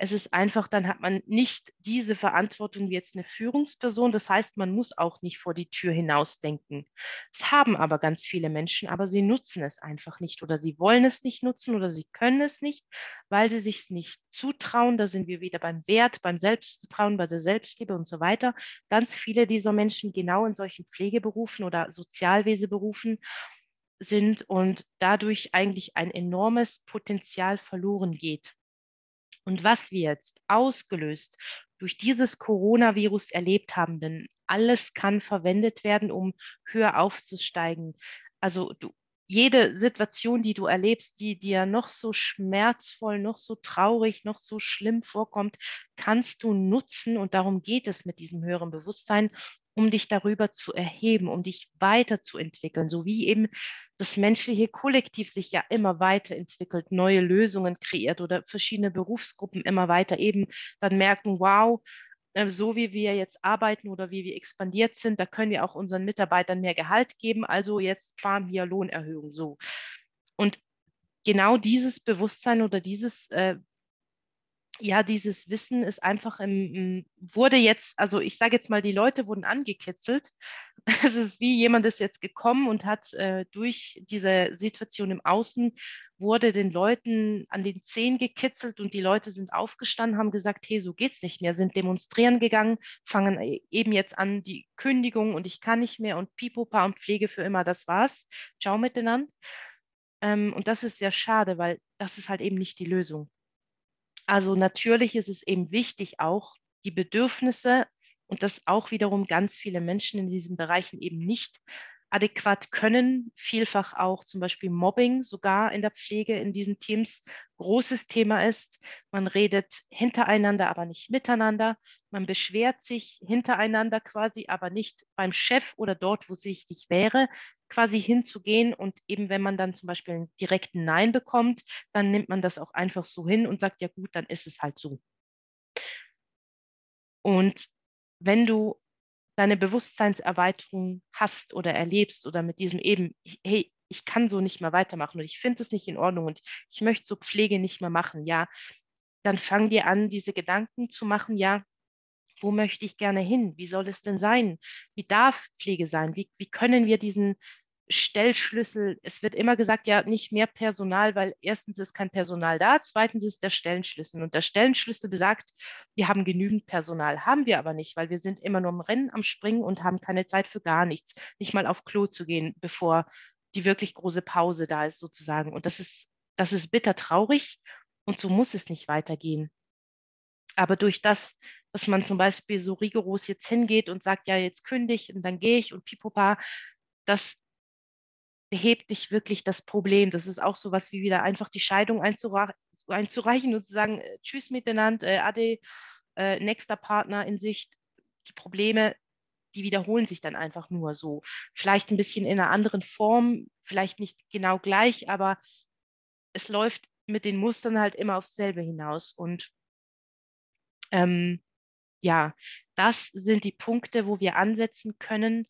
es ist einfach, dann hat man nicht diese Verantwortung wie jetzt eine Führungsperson. Das heißt, man muss auch nicht vor die Tür hinausdenken. Es haben aber ganz viele Menschen, aber sie nutzen es einfach nicht oder sie wollen es nicht nutzen oder sie können es nicht, weil sie sich nicht zutrauen. Da sind wir wieder beim Wert, beim Selbstvertrauen, bei der Selbstliebe und so weiter. Ganz viele dieser Menschen genau in solchen Pflegeberufen oder Sozialweseberufen sind und dadurch eigentlich ein enormes Potenzial verloren geht. Und was wir jetzt ausgelöst durch dieses Coronavirus erlebt haben, denn alles kann verwendet werden, um höher aufzusteigen. Also du, jede Situation, die du erlebst, die dir noch so schmerzvoll, noch so traurig, noch so schlimm vorkommt, kannst du nutzen. Und darum geht es mit diesem höheren Bewusstsein, um dich darüber zu erheben, um dich weiterzuentwickeln, so wie eben das menschliche Kollektiv sich ja immer weiterentwickelt, neue Lösungen kreiert oder verschiedene Berufsgruppen immer weiter eben dann merken, wow, äh, so wie wir jetzt arbeiten oder wie wir expandiert sind, da können wir auch unseren Mitarbeitern mehr Gehalt geben. Also jetzt fahren hier Lohnerhöhung so. Und genau dieses Bewusstsein oder dieses äh, ja, dieses Wissen ist einfach im, wurde jetzt, also ich sage jetzt mal, die Leute wurden angekitzelt. Es ist wie jemand ist jetzt gekommen und hat äh, durch diese Situation im Außen, wurde den Leuten an den Zehen gekitzelt und die Leute sind aufgestanden, haben gesagt, hey, so geht's nicht mehr, sind demonstrieren gegangen, fangen e, eben jetzt an die Kündigung und ich kann nicht mehr und Pipopa und Pflege für immer, das war's. Ciao miteinander. Ähm, und das ist sehr schade, weil das ist halt eben nicht die Lösung. Also natürlich ist es eben wichtig, auch die Bedürfnisse und das auch wiederum ganz viele Menschen in diesen Bereichen eben nicht adäquat können. Vielfach auch zum Beispiel Mobbing sogar in der Pflege in diesen Teams großes Thema ist. Man redet hintereinander, aber nicht miteinander. Man beschwert sich hintereinander quasi, aber nicht beim Chef oder dort, wo es wichtig wäre, quasi hinzugehen. Und eben wenn man dann zum Beispiel einen direkten Nein bekommt, dann nimmt man das auch einfach so hin und sagt, ja gut, dann ist es halt so. Und wenn du deine Bewusstseinserweiterung hast oder erlebst oder mit diesem eben, hey, ich kann so nicht mehr weitermachen und ich finde es nicht in Ordnung und ich möchte so Pflege nicht mehr machen, ja, dann fang dir an, diese Gedanken zu machen, ja, wo möchte ich gerne hin? Wie soll es denn sein? Wie darf Pflege sein? Wie, wie können wir diesen Stellschlüssel, es wird immer gesagt, ja, nicht mehr Personal, weil erstens ist kein Personal da, zweitens ist der Stellenschlüssel. Und der Stellenschlüssel besagt, wir haben genügend Personal, haben wir aber nicht, weil wir sind immer nur im Rennen am Springen und haben keine Zeit für gar nichts, nicht mal auf Klo zu gehen, bevor die wirklich große Pause da ist sozusagen. Und das ist, das ist bitter traurig und so muss es nicht weitergehen. Aber durch das, dass man zum Beispiel so rigoros jetzt hingeht und sagt, ja, jetzt kündige und dann gehe ich und pipopa, das behebt nicht wirklich das Problem. Das ist auch so was wie wieder einfach die Scheidung einzureichen und zu sagen, äh, tschüss miteinander, äh, ade, äh, nächster Partner in Sicht. Die Probleme, die wiederholen sich dann einfach nur so. Vielleicht ein bisschen in einer anderen Form, vielleicht nicht genau gleich, aber es läuft mit den Mustern halt immer aufs selbe hinaus. Und ähm, ja, das sind die Punkte, wo wir ansetzen können,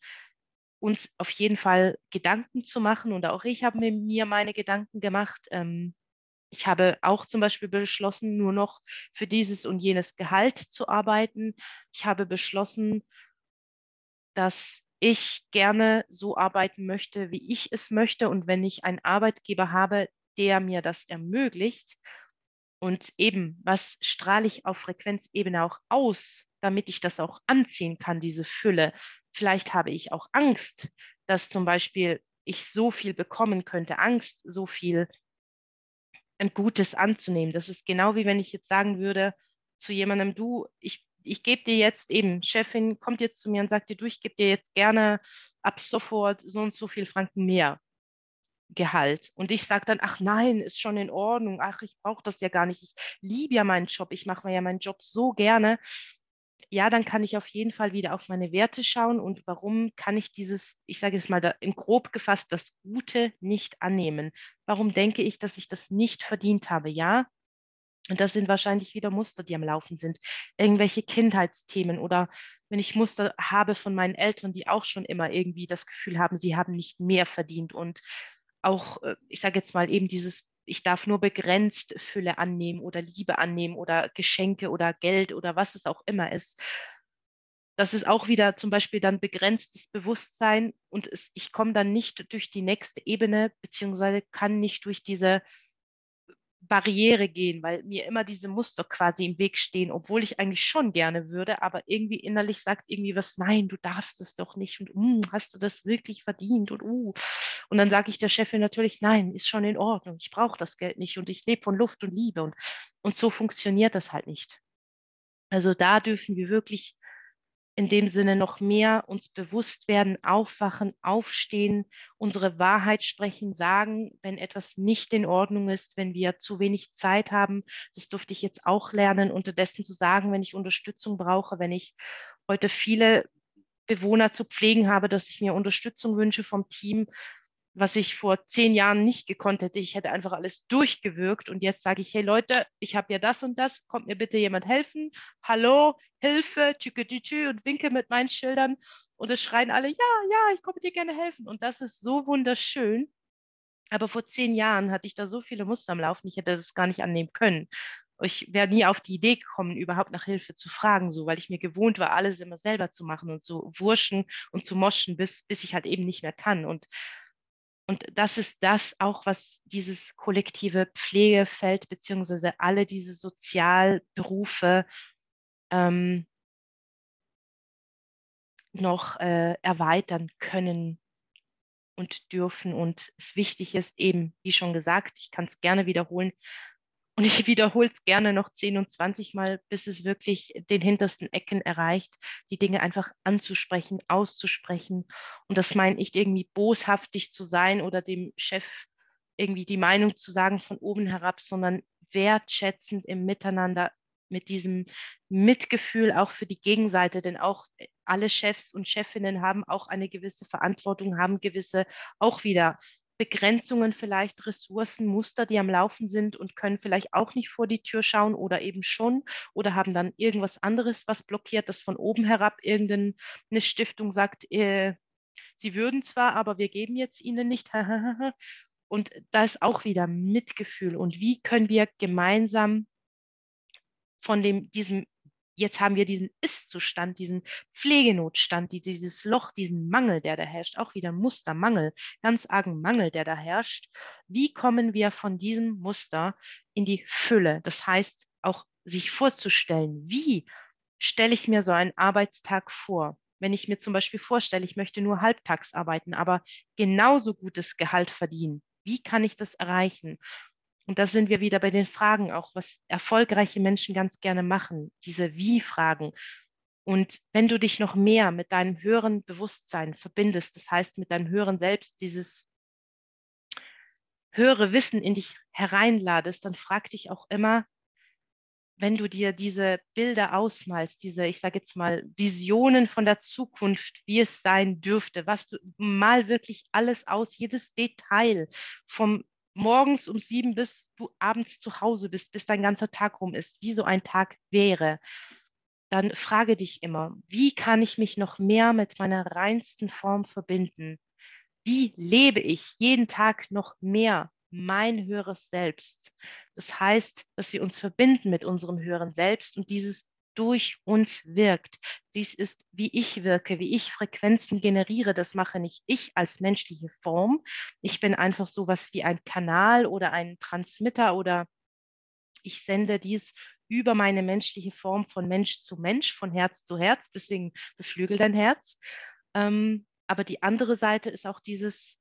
uns auf jeden Fall Gedanken zu machen. Und auch ich habe mir meine Gedanken gemacht. Ähm, ich habe auch zum Beispiel beschlossen, nur noch für dieses und jenes Gehalt zu arbeiten. Ich habe beschlossen, dass ich gerne so arbeiten möchte, wie ich es möchte. Und wenn ich einen Arbeitgeber habe, der mir das ermöglicht, und eben, was strahle ich auf Frequenzebene auch aus, damit ich das auch anziehen kann, diese Fülle, Vielleicht habe ich auch Angst, dass zum Beispiel ich so viel bekommen könnte, Angst, so viel Gutes anzunehmen. Das ist genau wie wenn ich jetzt sagen würde, zu jemandem, du, ich, ich gebe dir jetzt eben, Chefin kommt jetzt zu mir und sagt dir, du, ich gebe dir jetzt gerne ab sofort so und so viel Franken mehr. Gehalt. Und ich sage dann, ach nein, ist schon in Ordnung, ach, ich brauche das ja gar nicht, ich liebe ja meinen Job, ich mache mir ja meinen Job so gerne. Ja, dann kann ich auf jeden Fall wieder auf meine Werte schauen und warum kann ich dieses, ich sage es mal da, in grob gefasst, das Gute nicht annehmen? Warum denke ich, dass ich das nicht verdient habe? Ja, und das sind wahrscheinlich wieder Muster, die am Laufen sind. Irgendwelche Kindheitsthemen oder wenn ich Muster habe von meinen Eltern, die auch schon immer irgendwie das Gefühl haben, sie haben nicht mehr verdient und auch, äh, ich sage jetzt mal eben dieses, ich darf nur begrenzt Fülle annehmen oder Liebe annehmen oder Geschenke oder Geld oder was es auch immer ist. Das ist auch wieder zum Beispiel dann begrenztes Bewusstsein und es, ich komme dann nicht durch die nächste Ebene, beziehungsweise kann nicht durch diese Barriere gehen, weil mir immer diese Muster quasi im Weg stehen, obwohl ich eigentlich schon gerne würde, aber irgendwie innerlich sagt irgendwie was, nein, du darfst es doch nicht und uh, hast du das wirklich verdient und uh. Und dann sage ich der Chefin natürlich, nein, ist schon in Ordnung, ich brauche das Geld nicht und ich lebe von Luft und Liebe und, und so funktioniert das halt nicht. Also da dürfen wir wirklich in dem Sinne noch mehr uns bewusst werden, aufwachen, aufstehen, unsere Wahrheit sprechen, sagen, wenn etwas nicht in Ordnung ist, wenn wir zu wenig Zeit haben. Das durfte ich jetzt auch lernen, unterdessen zu sagen, wenn ich Unterstützung brauche, wenn ich heute viele Bewohner zu pflegen habe, dass ich mir Unterstützung wünsche vom Team, was ich vor zehn Jahren nicht gekonnt hätte. Ich hätte einfach alles durchgewirkt und jetzt sage ich, hey Leute, ich habe ja das und das, kommt mir bitte jemand helfen? Hallo, Hilfe, tschüketütschü und winke mit meinen Schildern und es schreien alle, ja, ja, ich komme dir gerne helfen und das ist so wunderschön. Aber vor zehn Jahren hatte ich da so viele Muster am Laufen, ich hätte das gar nicht annehmen können. Ich wäre nie auf die Idee gekommen, überhaupt nach Hilfe zu fragen, so, weil ich mir gewohnt war, alles immer selber zu machen und zu wurschen und zu moschen, bis, bis ich halt eben nicht mehr kann. Und und das ist das auch, was dieses kollektive Pflegefeld beziehungsweise alle diese Sozialberufe ähm, noch äh, erweitern können und dürfen. Und es wichtig ist eben, wie schon gesagt, ich kann es gerne wiederholen, und ich wiederhole es gerne noch 10 und 20 Mal, bis es wirklich den hintersten Ecken erreicht, die Dinge einfach anzusprechen, auszusprechen. Und das meine ich irgendwie boshaftig zu sein oder dem Chef irgendwie die Meinung zu sagen von oben herab, sondern wertschätzend im Miteinander mit diesem Mitgefühl auch für die Gegenseite, denn auch alle Chefs und Chefinnen haben auch eine gewisse Verantwortung, haben gewisse auch wieder Begrenzungen, vielleicht Ressourcen, Muster, die am Laufen sind und können vielleicht auch nicht vor die Tür schauen oder eben schon oder haben dann irgendwas anderes, was blockiert, das von oben herab irgendeine Stiftung sagt, äh, sie würden zwar, aber wir geben jetzt ihnen nicht. und da ist auch wieder Mitgefühl und wie können wir gemeinsam von dem, diesem jetzt haben wir diesen Ist-Zustand, diesen Pflegenotstand, die, dieses Loch, diesen Mangel, der da herrscht, auch wieder Mustermangel, ganz argen Mangel, der da herrscht. Wie kommen wir von diesem Muster in die Fülle? Das heißt, auch sich vorzustellen, wie stelle ich mir so einen Arbeitstag vor? Wenn ich mir zum Beispiel vorstelle, ich möchte nur halbtags arbeiten, aber genauso gutes Gehalt verdienen, wie kann ich das erreichen? Und da sind wir wieder bei den Fragen auch, was erfolgreiche Menschen ganz gerne machen, diese Wie-Fragen. Und wenn du dich noch mehr mit deinem höheren Bewusstsein verbindest, das heißt mit deinem höheren Selbst, dieses höhere Wissen in dich hereinladest, dann frag dich auch immer, wenn du dir diese Bilder ausmalst, diese, ich sage jetzt mal, Visionen von der Zukunft, wie es sein dürfte, was du mal wirklich alles aus, jedes Detail vom morgens um sieben bis du abends zu Hause bist, bis dein ganzer Tag rum ist, wie so ein Tag wäre, dann frage dich immer, wie kann ich mich noch mehr mit meiner reinsten Form verbinden? Wie lebe ich jeden Tag noch mehr mein höheres Selbst? Das heißt, dass wir uns verbinden mit unserem höheren Selbst und dieses durch uns wirkt. Dies ist, wie ich wirke, wie ich Frequenzen generiere. Das mache nicht ich als menschliche Form. Ich bin einfach so was wie ein Kanal oder ein Transmitter oder ich sende dies über meine menschliche Form von Mensch zu Mensch, von Herz zu Herz. Deswegen beflügel dein Herz. Ähm, aber die andere Seite ist auch dieses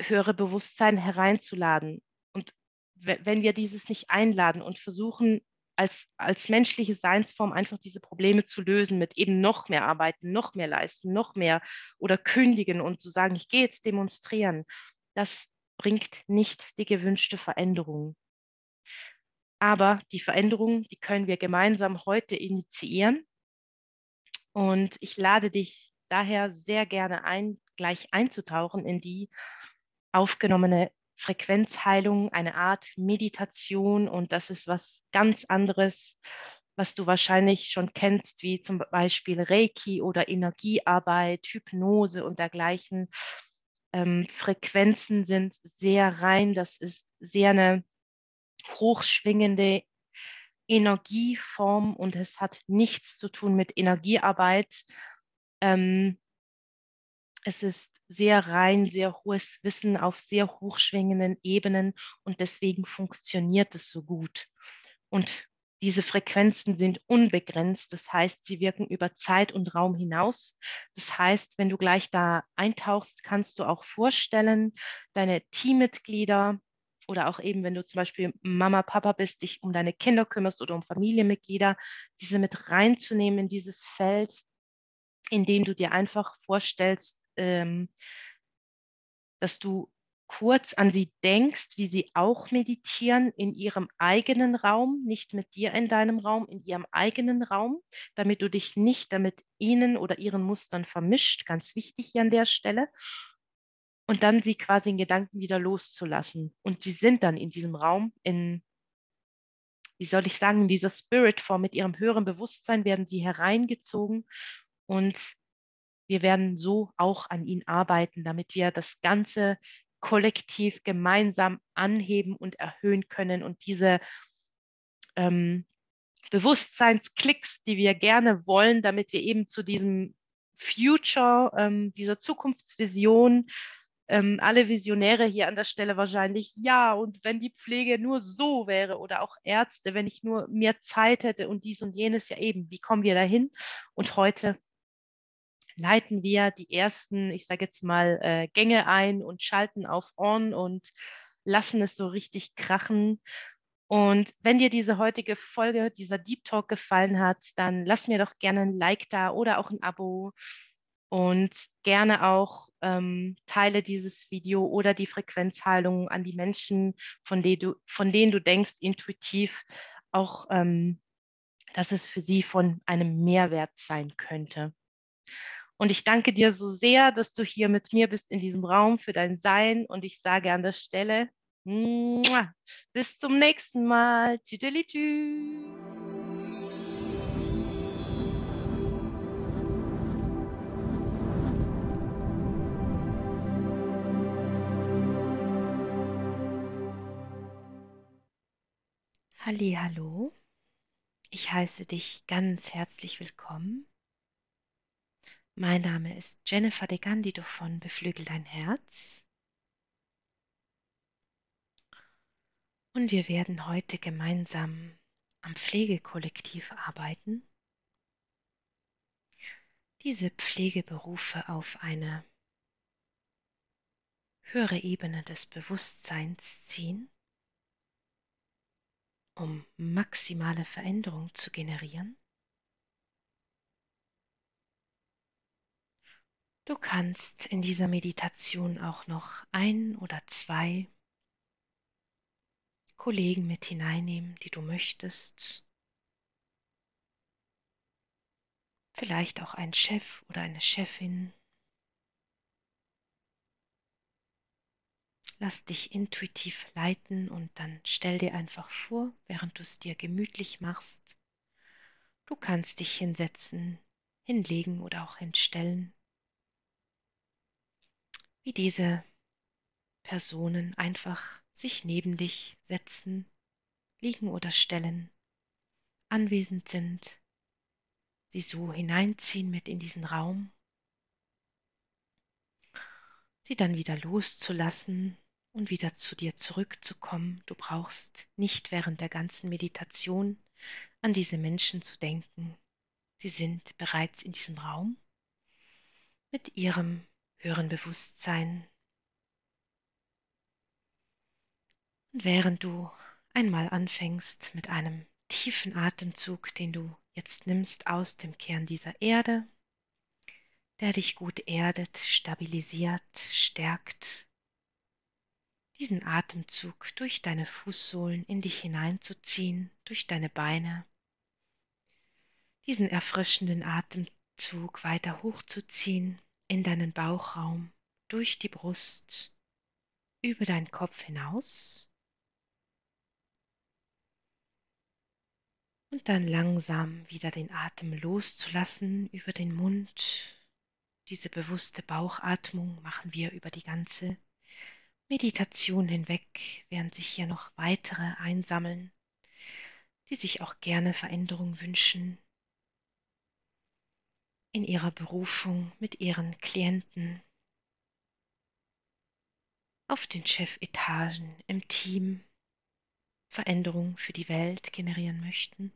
höhere Bewusstsein hereinzuladen. Und wenn wir dieses nicht einladen und versuchen, als, als menschliche Seinsform einfach diese Probleme zu lösen mit eben noch mehr arbeiten, noch mehr leisten, noch mehr oder kündigen und zu sagen, ich gehe jetzt demonstrieren, das bringt nicht die gewünschte Veränderung. Aber die Veränderung, die können wir gemeinsam heute initiieren. Und ich lade dich daher sehr gerne ein, gleich einzutauchen in die aufgenommene Frequenzheilung, eine Art Meditation. Und das ist was ganz anderes, was du wahrscheinlich schon kennst, wie zum Beispiel Reiki oder Energiearbeit, Hypnose und dergleichen. Ähm, Frequenzen sind sehr rein. Das ist sehr eine hochschwingende Energieform und es hat nichts zu tun mit Energiearbeit. Ähm, es ist sehr rein, sehr hohes Wissen auf sehr hochschwingenden Ebenen und deswegen funktioniert es so gut. Und diese Frequenzen sind unbegrenzt, das heißt, sie wirken über Zeit und Raum hinaus. Das heißt, wenn du gleich da eintauchst, kannst du auch vorstellen, deine Teammitglieder oder auch eben, wenn du zum Beispiel Mama, Papa bist, dich um deine Kinder kümmerst oder um Familienmitglieder, diese mit reinzunehmen in dieses Feld, in dem du dir einfach vorstellst, ähm, dass du kurz an sie denkst, wie sie auch meditieren in ihrem eigenen Raum, nicht mit dir in deinem Raum, in ihrem eigenen Raum, damit du dich nicht damit ihnen oder ihren Mustern vermischt, ganz wichtig hier an der Stelle. Und dann sie quasi in Gedanken wieder loszulassen. Und sie sind dann in diesem Raum, in, wie soll ich sagen, in dieser Spirit-Form mit ihrem höheren Bewusstsein werden sie hereingezogen und wir werden so auch an ihn arbeiten, damit wir das Ganze kollektiv gemeinsam anheben und erhöhen können und diese ähm, Bewusstseinsklicks, die wir gerne wollen, damit wir eben zu diesem Future, ähm, dieser Zukunftsvision, ähm, alle Visionäre hier an der Stelle wahrscheinlich, ja, und wenn die Pflege nur so wäre oder auch Ärzte, wenn ich nur mehr Zeit hätte und dies und jenes, ja eben, wie kommen wir dahin? Und heute leiten wir die ersten, ich sage jetzt mal, äh, Gänge ein und schalten auf On und lassen es so richtig krachen. Und wenn dir diese heutige Folge, dieser Deep Talk gefallen hat, dann lass mir doch gerne ein Like da oder auch ein Abo und gerne auch ähm, teile dieses Video oder die Frequenzheilung an die Menschen, von, denen du, von denen du denkst, intuitiv auch, ähm, dass es für sie von einem Mehrwert sein könnte. Und ich danke dir so sehr, dass du hier mit mir bist in diesem Raum für dein Sein. Und ich sage an der Stelle, bis zum nächsten Mal. Tüdelitü. Hallo, ich heiße dich ganz herzlich willkommen mein Name ist Jennifer de Gandido von Beflügel dein Herz. Und wir werden heute gemeinsam am Pflegekollektiv arbeiten. Diese Pflegeberufe auf eine höhere Ebene des Bewusstseins ziehen, um maximale Veränderung zu generieren Du kannst in dieser Meditation auch noch ein oder zwei Kollegen mit hineinnehmen, die du möchtest. Vielleicht auch ein Chef oder eine Chefin. Lass dich intuitiv leiten und dann stell dir einfach vor, während du es dir gemütlich machst, du kannst dich hinsetzen, hinlegen oder auch hinstellen wie diese Personen einfach sich neben dich setzen, liegen oder stellen, anwesend sind, sie so hineinziehen mit in diesen Raum, sie dann wieder loszulassen und wieder zu dir zurückzukommen. Du brauchst nicht während der ganzen Meditation an diese Menschen zu denken. Sie sind bereits in diesem Raum mit ihrem höheren Bewusstsein. Und während du einmal anfängst mit einem tiefen Atemzug, den du jetzt nimmst aus dem Kern dieser Erde, der dich gut erdet, stabilisiert, stärkt. Diesen Atemzug durch deine Fußsohlen in dich hineinzuziehen, durch deine Beine. Diesen erfrischenden Atemzug weiter hochzuziehen in deinen Bauchraum, durch die Brust, über deinen Kopf hinaus und dann langsam wieder den Atem loszulassen über den Mund. Diese bewusste Bauchatmung machen wir über die ganze Meditation hinweg, während sich hier noch weitere einsammeln, die sich auch gerne Veränderung wünschen in ihrer Berufung mit ihren Klienten auf den Chefetagen im Team Veränderung für die Welt generieren möchten.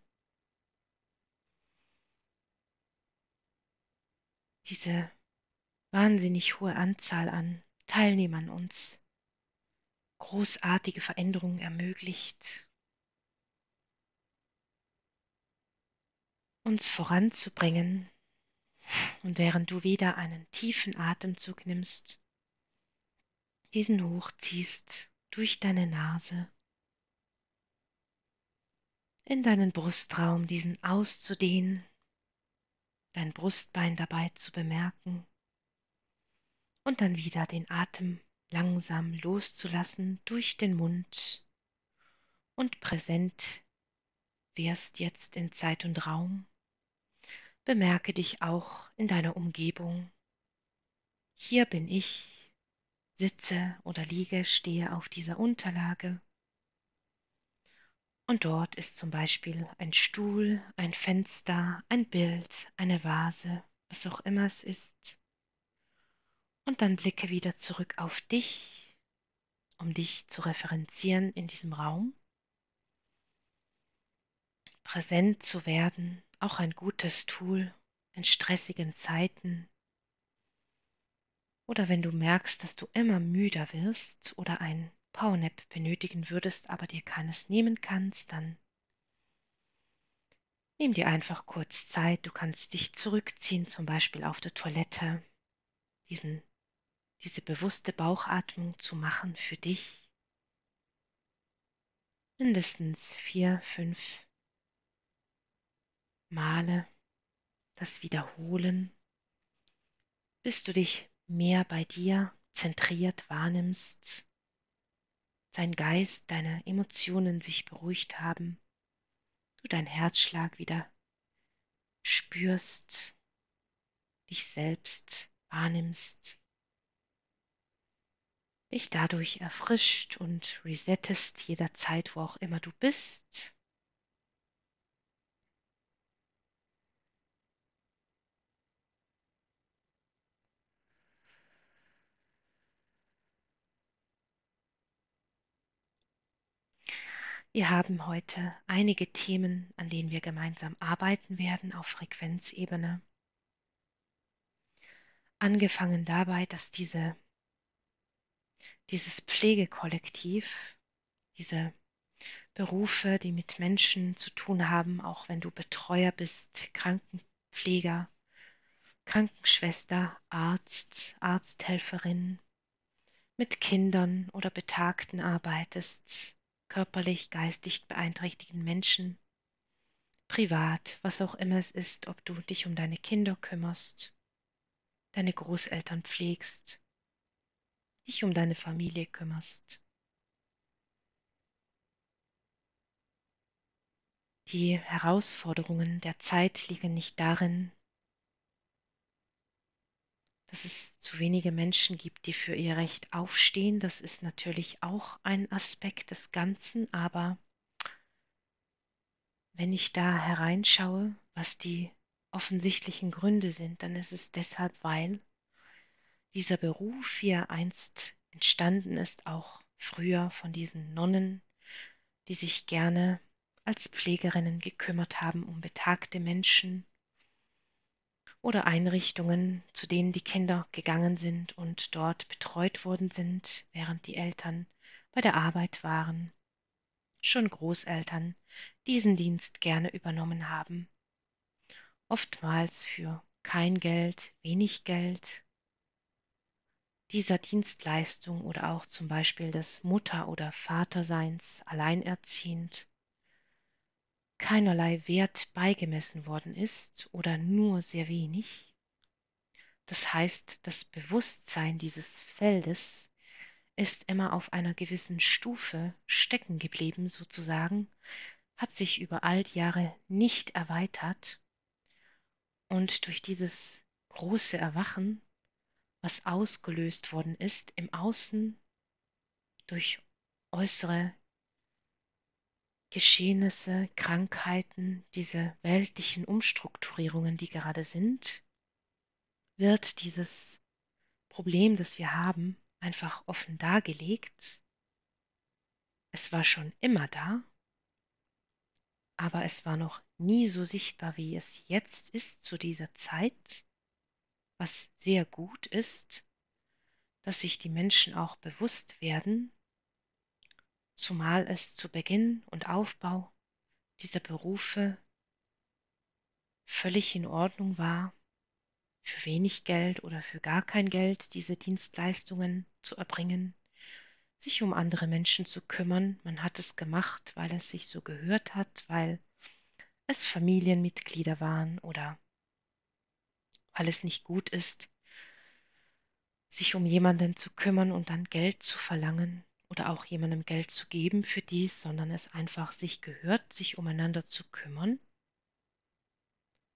diese wahnsinnig hohe Anzahl an Teilnehmern uns großartige Veränderungen ermöglicht, uns voranzubringen. Und während du wieder einen tiefen Atemzug nimmst, diesen hochziehst durch deine Nase, in deinen Brustraum, diesen auszudehnen, dein Brustbein dabei zu bemerken und dann wieder den Atem langsam loszulassen durch den Mund und präsent wirst jetzt in Zeit und Raum. Bemerke dich auch in deiner Umgebung. Hier bin ich, sitze oder liege, stehe auf dieser Unterlage und dort ist zum Beispiel ein Stuhl, ein Fenster, ein Bild, eine Vase, was auch immer es ist. Und dann blicke wieder zurück auf dich, um dich zu referenzieren in diesem Raum. Präsent zu werden, auch ein gutes Tool in stressigen Zeiten. Oder wenn du merkst, dass du immer müder wirst oder ein Powernap benötigen würdest, aber dir keines nehmen kannst, dann nimm dir einfach kurz Zeit. Du kannst dich zurückziehen, zum Beispiel auf der Toilette, diesen, diese bewusste Bauchatmung zu machen für dich. Mindestens vier, fünf Male das Wiederholen, bis du dich mehr bei dir zentriert wahrnimmst dein Geist, deine Emotionen sich beruhigt haben, du deinen Herzschlag wieder spürst, dich selbst wahrnimmst, dich dadurch erfrischt und resettest jederzeit, wo auch immer du bist. Wir haben heute einige Themen, an denen wir gemeinsam arbeiten werden auf Frequenzebene. Angefangen dabei, dass diese, dieses Pflegekollektiv, diese Berufe, die mit Menschen zu tun haben, auch wenn du Betreuer bist, Krankenpfleger, Krankenschwester, Arzt, Arzthelferin, mit Kindern oder Betagten arbeitest, körperlich, geistig beeinträchtigten Menschen, privat, was auch immer es ist, ob du dich um deine Kinder kümmerst, deine Großeltern pflegst, dich um deine Familie kümmerst. Die Herausforderungen der Zeit liegen nicht darin, dass es zu wenige Menschen gibt, die für ihr Recht aufstehen. Das ist natürlich auch ein Aspekt des Ganzen, aber wenn ich da hereinschaue, was die offensichtlichen Gründe sind, dann ist es deshalb, weil dieser Beruf hier einst entstanden ist, auch früher von diesen Nonnen, die sich gerne als Pflegerinnen gekümmert haben um betagte Menschen, oder Einrichtungen, zu denen die Kinder gegangen sind und dort betreut worden sind, während die Eltern bei der Arbeit waren. schon Großeltern diesen Dienst gerne übernommen haben. Oftmals für kein Geld, wenig Geld. Dieser Dienstleistung oder auch zum Beispiel des Mutter- oder Vaterseins alleinerziehend keinerlei Wert beigemessen worden ist oder nur sehr wenig. Das heißt, das Bewusstsein dieses Feldes ist immer auf einer gewissen Stufe stecken geblieben sozusagen, hat sich über all die Jahre nicht erweitert und durch dieses große Erwachen, was ausgelöst worden ist im Außen durch äußere Geschehnisse, Krankheiten, diese weltlichen Umstrukturierungen, die gerade sind, wird dieses Problem, das wir haben, einfach offen dargelegt. Es war schon immer da, aber es war noch nie so sichtbar, wie es jetzt ist zu dieser Zeit, was sehr gut ist, dass sich die Menschen auch bewusst werden, zumal es zu Beginn und Aufbau dieser Berufe völlig in Ordnung war, für wenig Geld oder für gar kein Geld diese Dienstleistungen zu erbringen, sich um andere Menschen zu kümmern. Man hat es gemacht, weil es sich so gehört hat, weil es Familienmitglieder waren oder weil es nicht gut ist, sich um jemanden zu kümmern und dann Geld zu verlangen oder auch jemandem Geld zu geben für dies, sondern es einfach sich gehört, sich umeinander zu kümmern,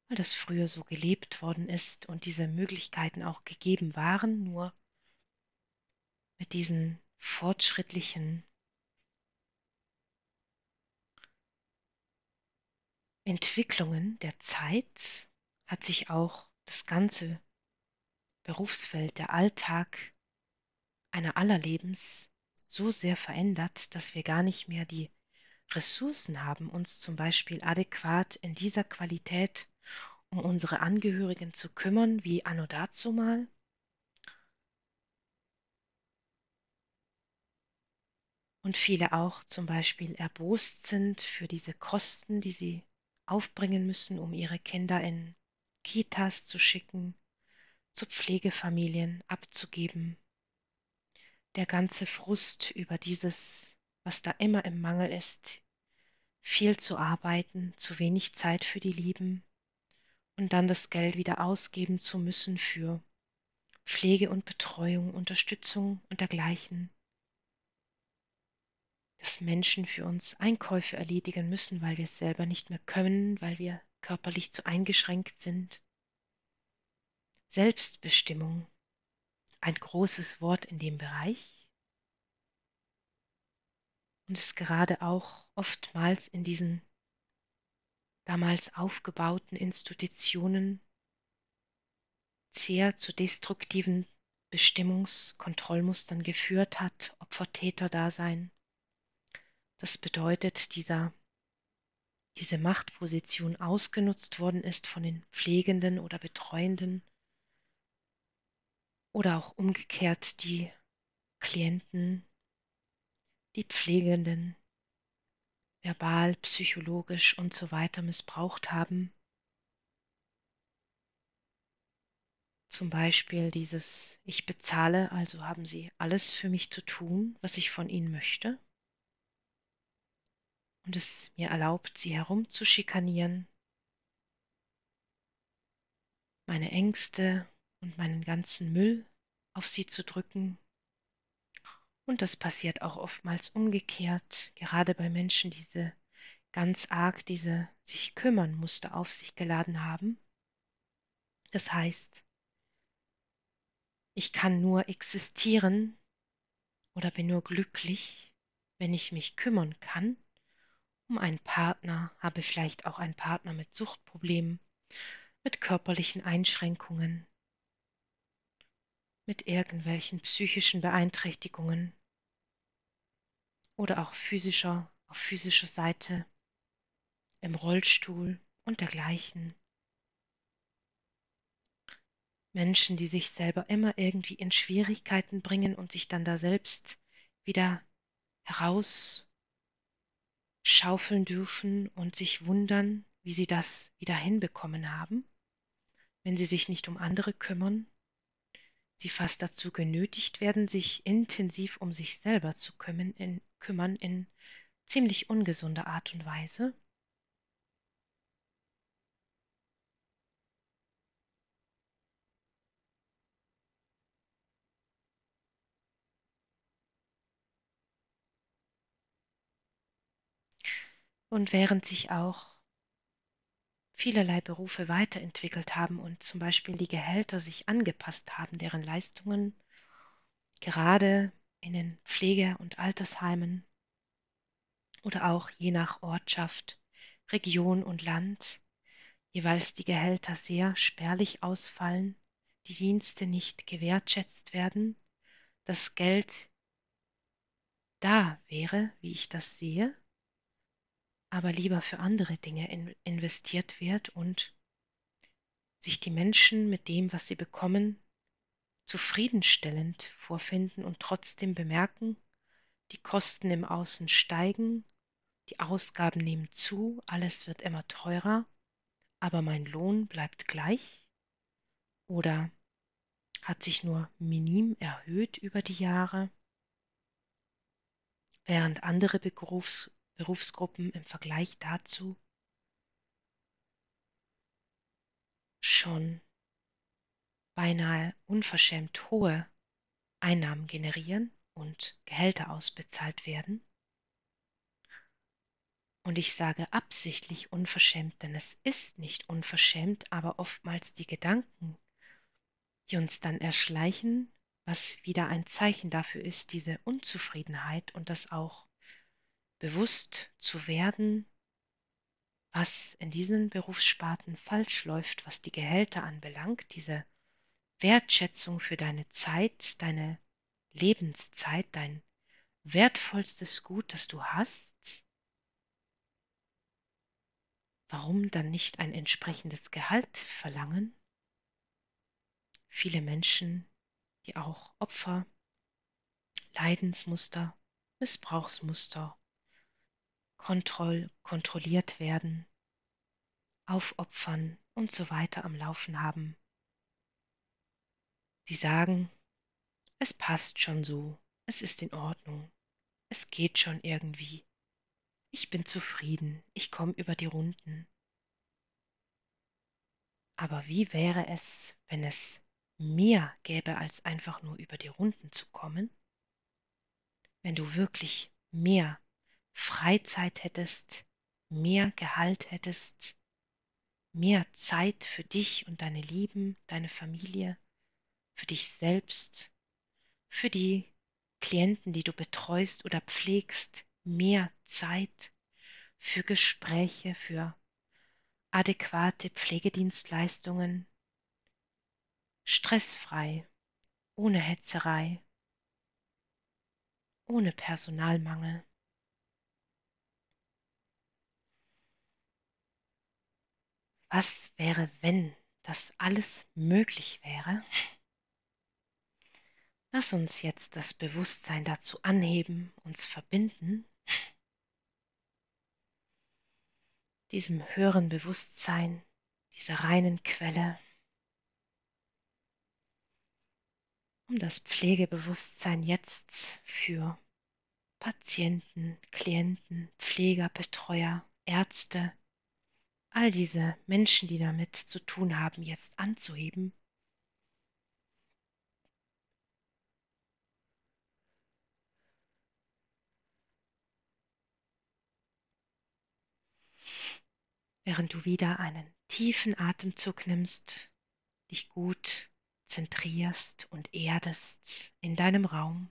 weil das früher so gelebt worden ist und diese Möglichkeiten auch gegeben waren, nur mit diesen fortschrittlichen Entwicklungen der Zeit hat sich auch das ganze Berufsfeld, der Alltag einer aller Lebens so sehr verändert, dass wir gar nicht mehr die Ressourcen haben, uns zum Beispiel adäquat in dieser Qualität um unsere Angehörigen zu kümmern, wie anno dazumal? Und viele auch zum Beispiel erbost sind für diese Kosten, die sie aufbringen müssen, um ihre Kinder in Kitas zu schicken, zu Pflegefamilien abzugeben, der ganze Frust über dieses, was da immer im Mangel ist, viel zu arbeiten, zu wenig Zeit für die Lieben und dann das Geld wieder ausgeben zu müssen für Pflege und Betreuung, Unterstützung und dergleichen. Dass Menschen für uns Einkäufe erledigen müssen, weil wir es selber nicht mehr können, weil wir körperlich zu eingeschränkt sind. Selbstbestimmung ein großes Wort in dem Bereich und es gerade auch oftmals in diesen damals aufgebauten Institutionen sehr zu destruktiven Bestimmungskontrollmustern geführt hat, Opfer-Täter-Dasein. Das bedeutet, dieser, diese Machtposition ausgenutzt worden ist von den Pflegenden oder Betreuenden oder auch umgekehrt die Klienten, die Pflegenden verbal, psychologisch und so weiter missbraucht haben. Zum Beispiel dieses Ich bezahle, also haben Sie alles für mich zu tun, was ich von Ihnen möchte. Und es mir erlaubt, Sie herumzuschikanieren, meine Ängste und meinen ganzen Müll auf sie zu drücken. Und das passiert auch oftmals umgekehrt, gerade bei Menschen, die diese ganz arg diese sich kümmern Muster auf sich geladen haben. Das heißt, ich kann nur existieren oder bin nur glücklich, wenn ich mich kümmern kann um einen Partner, habe vielleicht auch einen Partner mit Suchtproblemen, mit körperlichen Einschränkungen, mit irgendwelchen psychischen Beeinträchtigungen oder auch physischer, auf physischer Seite, im Rollstuhl und dergleichen. Menschen, die sich selber immer irgendwie in Schwierigkeiten bringen und sich dann da selbst wieder heraus schaufeln dürfen und sich wundern, wie sie das wieder hinbekommen haben, wenn sie sich nicht um andere kümmern, sie fast dazu genötigt werden, sich intensiv um sich selber zu kümmern in, kümmern in ziemlich ungesunder Art und Weise. Und während sich auch vielerlei Berufe weiterentwickelt haben und zum Beispiel die Gehälter sich angepasst haben, deren Leistungen gerade in den Pflege- und Altersheimen oder auch je nach Ortschaft, Region und Land jeweils die Gehälter sehr spärlich ausfallen, die Dienste nicht gewertschätzt werden, das Geld da wäre, wie ich das sehe, aber lieber für andere Dinge in investiert wird und sich die Menschen mit dem, was sie bekommen, zufriedenstellend vorfinden und trotzdem bemerken, die Kosten im Außen steigen, die Ausgaben nehmen zu, alles wird immer teurer, aber mein Lohn bleibt gleich? Oder hat sich nur minim erhöht über die Jahre, während andere Berufs Berufsgruppen im Vergleich dazu schon beinahe unverschämt hohe Einnahmen generieren und Gehälter ausbezahlt werden. Und ich sage absichtlich unverschämt, denn es ist nicht unverschämt, aber oftmals die Gedanken, die uns dann erschleichen, was wieder ein Zeichen dafür ist, diese Unzufriedenheit und das auch bewusst zu werden, was in diesen Berufssparten falsch läuft, was die Gehälter anbelangt, diese Wertschätzung für deine Zeit, deine Lebenszeit, dein wertvollstes Gut, das du hast, warum dann nicht ein entsprechendes Gehalt verlangen? Viele Menschen, die auch Opfer, Leidensmuster, Missbrauchsmuster kontroll kontrolliert werden, aufopfern und so weiter am Laufen haben. Sie sagen, es passt schon so, es ist in Ordnung, es geht schon irgendwie, ich bin zufrieden, ich komme über die Runden. Aber wie wäre es, wenn es mehr gäbe, als einfach nur über die Runden zu kommen? Wenn du wirklich mehr Freizeit hättest, mehr Gehalt hättest, mehr Zeit für dich und deine Lieben, deine Familie, für dich selbst, für die Klienten, die du betreust oder pflegst, mehr Zeit für Gespräche, für adäquate Pflegedienstleistungen, stressfrei, ohne Hetzerei, ohne Personalmangel. Was wäre, wenn das alles möglich wäre? Lass uns jetzt das Bewusstsein dazu anheben, uns verbinden, diesem höheren Bewusstsein, dieser reinen Quelle, um das Pflegebewusstsein jetzt für Patienten, Klienten, Pfleger, Betreuer, Ärzte, all diese Menschen, die damit zu tun haben, jetzt anzuheben. Während du wieder einen tiefen Atemzug nimmst, dich gut zentrierst und erdest in deinem Raum.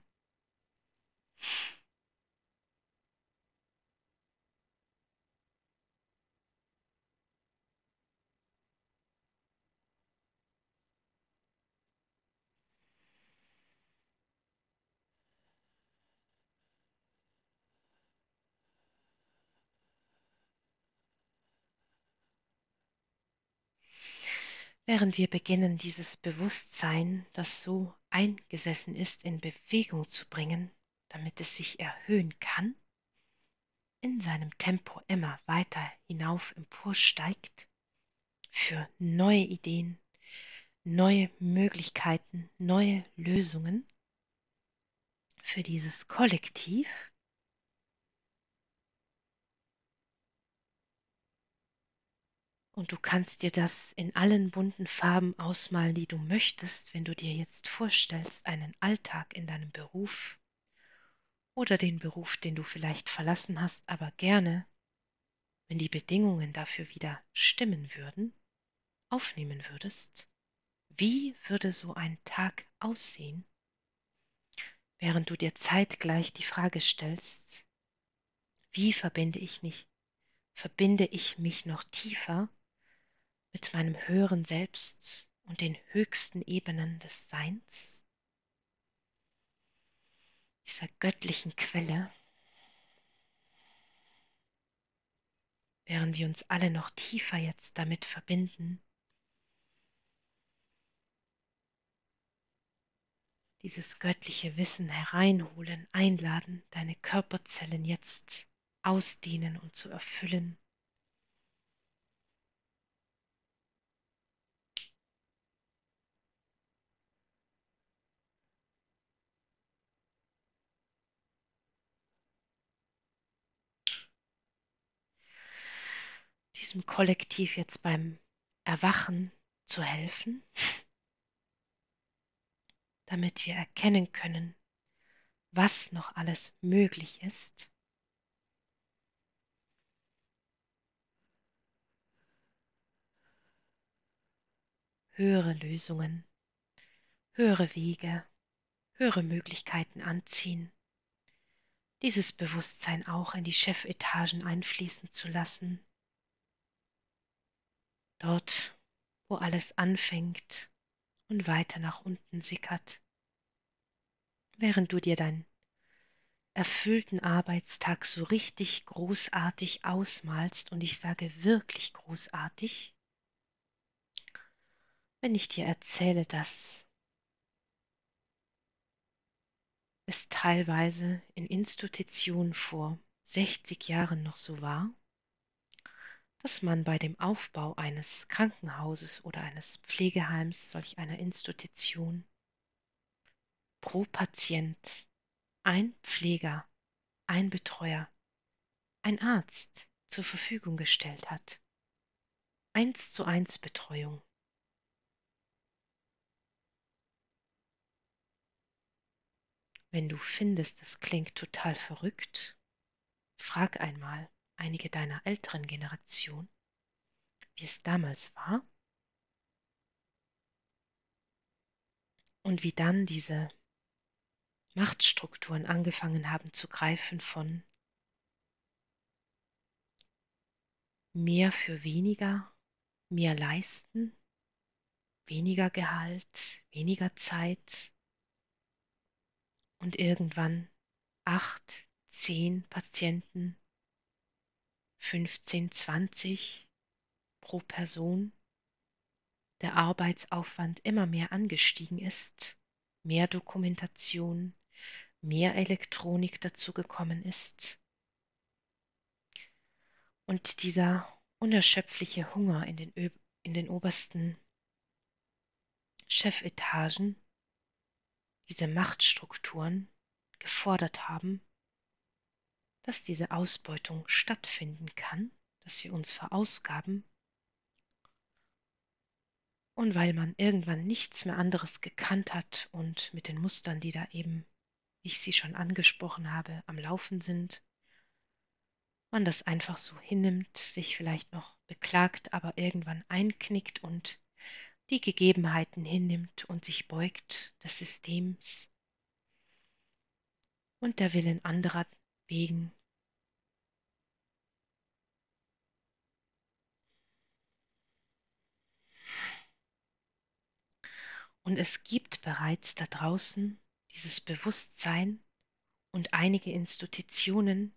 Während wir beginnen, dieses Bewusstsein, das so eingesessen ist, in Bewegung zu bringen, damit es sich erhöhen kann, in seinem Tempo immer weiter hinauf emporsteigt für neue Ideen, neue Möglichkeiten, neue Lösungen für dieses Kollektiv. Und du kannst dir das in allen bunten Farben ausmalen, die du möchtest, wenn du dir jetzt vorstellst, einen Alltag in deinem Beruf oder den Beruf, den du vielleicht verlassen hast, aber gerne, wenn die Bedingungen dafür wieder stimmen würden, aufnehmen würdest. Wie würde so ein Tag aussehen, während du dir zeitgleich die Frage stellst, wie verbinde ich mich, verbinde ich mich noch tiefer mit meinem höheren Selbst und den höchsten Ebenen des Seins, dieser göttlichen Quelle, während wir uns alle noch tiefer jetzt damit verbinden, dieses göttliche Wissen hereinholen, einladen, deine Körperzellen jetzt ausdehnen und zu erfüllen. Diesem Kollektiv jetzt beim Erwachen zu helfen damit wir erkennen können, was noch alles möglich ist. Höhere Lösungen, höhere Wege, höhere Möglichkeiten anziehen, dieses Bewusstsein auch in die Chefetagen einfließen zu lassen. Dort, wo alles anfängt und weiter nach unten sickert, während du dir deinen erfüllten Arbeitstag so richtig großartig ausmalst und ich sage wirklich großartig, wenn ich dir erzähle, dass es teilweise in Institutionen vor 60 Jahren noch so war, dass man bei dem Aufbau eines Krankenhauses oder eines Pflegeheims, solch einer Institution, pro Patient ein Pfleger, ein Betreuer, ein Arzt zur Verfügung gestellt hat. Eins zu eins Betreuung. Wenn du findest, das klingt total verrückt, frag einmal, einige deiner älteren Generation, wie es damals war? Und wie dann diese Machtstrukturen angefangen haben zu greifen von mehr für weniger, mehr leisten, weniger Gehalt, weniger Zeit und irgendwann acht, zehn Patienten 15, 20 pro Person. Der Arbeitsaufwand immer mehr angestiegen ist, mehr Dokumentation, mehr Elektronik dazugekommen ist. Und dieser unerschöpfliche Hunger in den, in den obersten Chefetagen, diese Machtstrukturen gefordert haben, dass diese Ausbeutung stattfinden kann, dass wir uns verausgaben. Und weil man irgendwann nichts mehr anderes gekannt hat und mit den Mustern, die da eben, wie ich sie schon angesprochen habe, am Laufen sind, man das einfach so hinnimmt, sich vielleicht noch beklagt, aber irgendwann einknickt und die Gegebenheiten hinnimmt und sich beugt des Systems und der Willen anderer wegen Und es gibt bereits da draußen dieses Bewusstsein und einige Institutionen,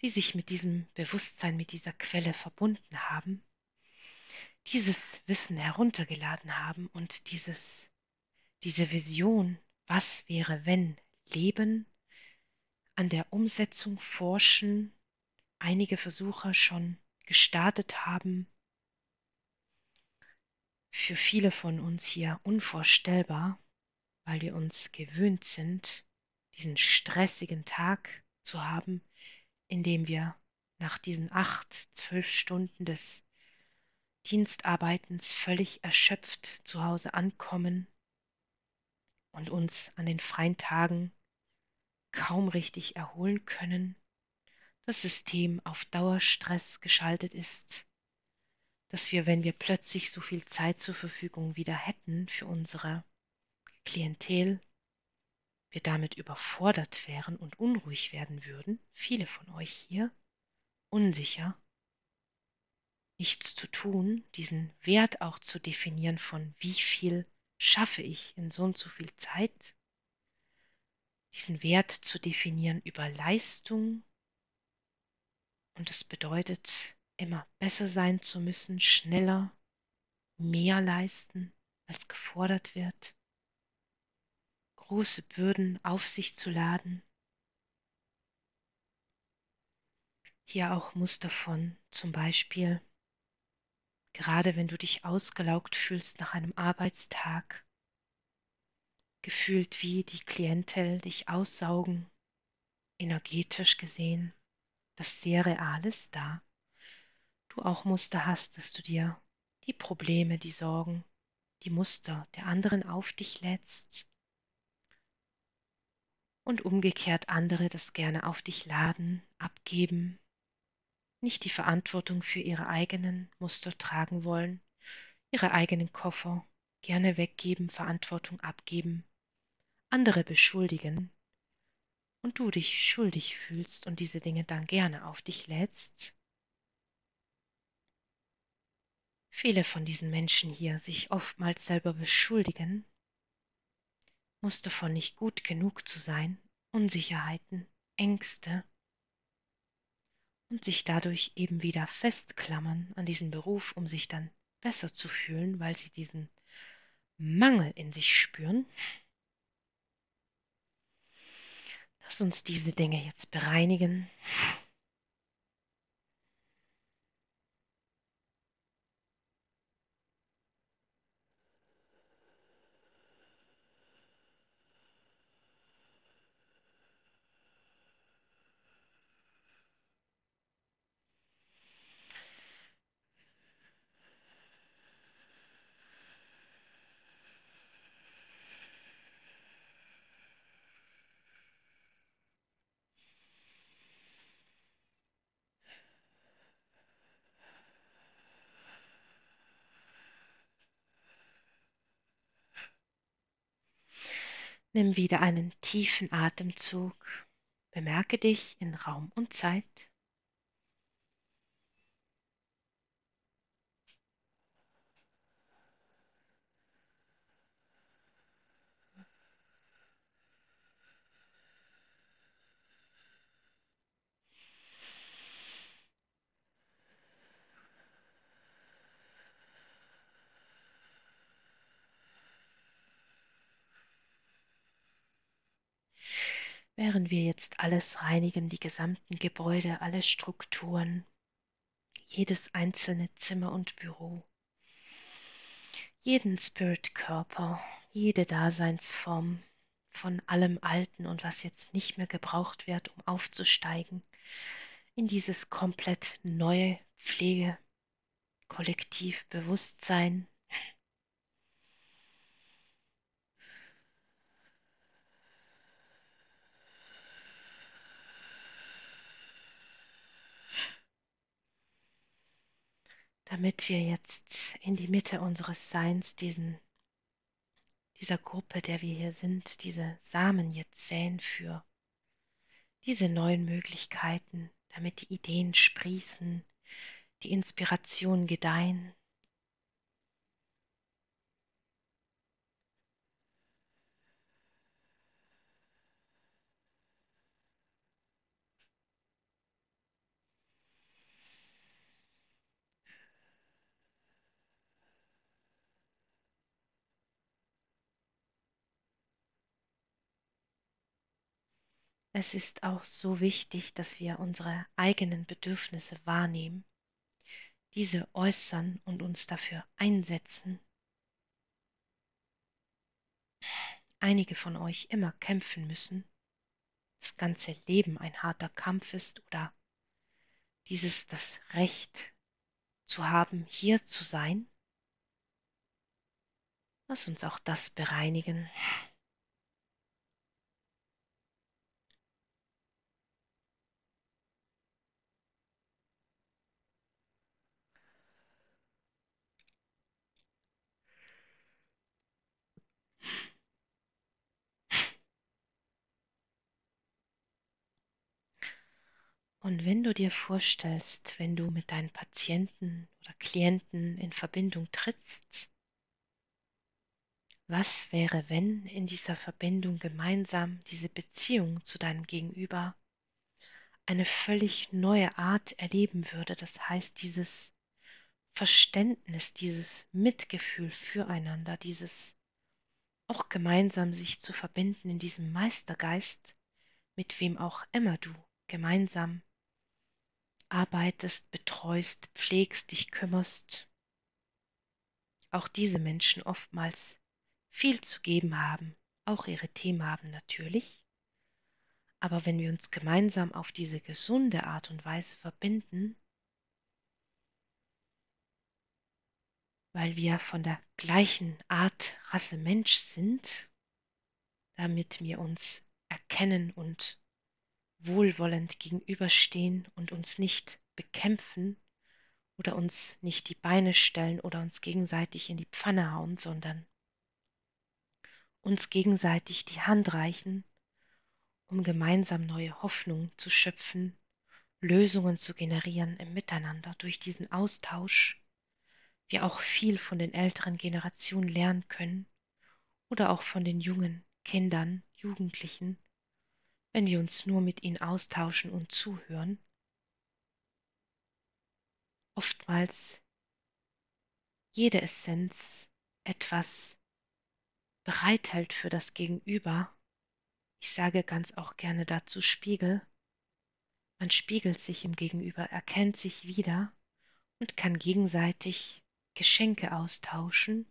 die sich mit diesem Bewusstsein, mit dieser Quelle verbunden haben, dieses Wissen heruntergeladen haben und dieses, diese Vision, was wäre, wenn Leben, an der Umsetzung forschen, einige Versuche schon gestartet haben. Für viele von uns hier unvorstellbar, weil wir uns gewöhnt sind, diesen stressigen Tag zu haben, in dem wir nach diesen acht, zwölf Stunden des Dienstarbeitens völlig erschöpft zu Hause ankommen und uns an den freien Tagen kaum richtig erholen können, das System auf Dauerstress geschaltet ist, dass wir, wenn wir plötzlich so viel Zeit zur Verfügung wieder hätten für unsere Klientel, wir damit überfordert wären und unruhig werden würden, viele von euch hier, unsicher, nichts zu tun, diesen Wert auch zu definieren von wie viel schaffe ich in so und so viel Zeit, diesen Wert zu definieren über Leistung. Und es bedeutet, immer besser sein zu müssen, schneller, mehr leisten, als gefordert wird, große Bürden auf sich zu laden. Hier auch Muster von zum Beispiel gerade wenn du dich ausgelaugt fühlst nach einem Arbeitstag, gefühlt wie die Klientel dich aussaugen, energetisch gesehen, das sehr real ist da. Du auch Muster hast, dass du dir die Probleme, die Sorgen, die Muster der anderen auf dich lädst. Und umgekehrt andere das gerne auf dich laden, abgeben, nicht die Verantwortung für ihre eigenen Muster tragen wollen, ihre eigenen Koffer gerne weggeben, Verantwortung abgeben, andere beschuldigen und du dich schuldig fühlst und diese Dinge dann gerne auf dich lädst. Viele von diesen Menschen hier sich oftmals selber beschuldigen, Muster von nicht gut genug zu sein, Unsicherheiten, Ängste, und sich dadurch eben wieder festklammern an diesen Beruf, um sich dann besser zu fühlen, weil sie diesen Mangel in sich spüren. Lass uns diese Dinge jetzt bereinigen. Nimm wieder einen tiefen Atemzug. Bemerke dich in Raum und Zeit. Während wir jetzt alles reinigen, die gesamten Gebäude, alle Strukturen, jedes einzelne Zimmer und Büro, jeden Spiritkörper, jede Daseinsform von allem Alten und was jetzt nicht mehr gebraucht wird, um aufzusteigen in dieses komplett neue Pflegekollektiv Bewusstsein, damit wir jetzt in die Mitte unseres Seins diesen, dieser Gruppe, der wir hier sind, diese Samen jetzt säen für diese neuen Möglichkeiten, damit die Ideen sprießen, die Inspiration gedeihen, es ist auch so wichtig, dass wir unsere eigenen Bedürfnisse wahrnehmen, diese äußern und uns dafür einsetzen. Einige von euch immer kämpfen müssen, das ganze Leben ein harter Kampf ist oder dieses das Recht zu haben, hier zu sein. Lass uns auch das bereinigen. Und wenn du dir vorstellst, wenn du mit deinen Patienten oder Klienten in Verbindung trittst, was wäre, wenn in dieser Verbindung gemeinsam diese Beziehung zu deinem Gegenüber eine völlig neue Art erleben würde? Das heißt, dieses Verständnis, dieses Mitgefühl füreinander, dieses auch gemeinsam sich zu verbinden in diesem Meistergeist, mit wem auch immer du gemeinsam arbeitest, betreust, pflegst, dich kümmerst. Auch diese Menschen oftmals viel zu geben haben, auch ihre Themen haben natürlich. Aber wenn wir uns gemeinsam auf diese gesunde Art und Weise verbinden, weil wir von der gleichen Art Rasse Mensch sind, damit wir uns erkennen und wohlwollend gegenüberstehen und uns nicht bekämpfen oder uns nicht die Beine stellen oder uns gegenseitig in die Pfanne hauen, sondern uns gegenseitig die Hand reichen, um gemeinsam neue Hoffnung zu schöpfen, Lösungen zu generieren im Miteinander durch diesen Austausch, wir auch viel von den älteren Generationen lernen können oder auch von den jungen Kindern, Jugendlichen, wenn wir uns nur mit ihnen austauschen und zuhören. Oftmals jede Essenz etwas bereithält für das Gegenüber. Ich sage ganz auch gerne dazu Spiegel. Man spiegelt sich im Gegenüber, erkennt sich wieder und kann gegenseitig Geschenke austauschen.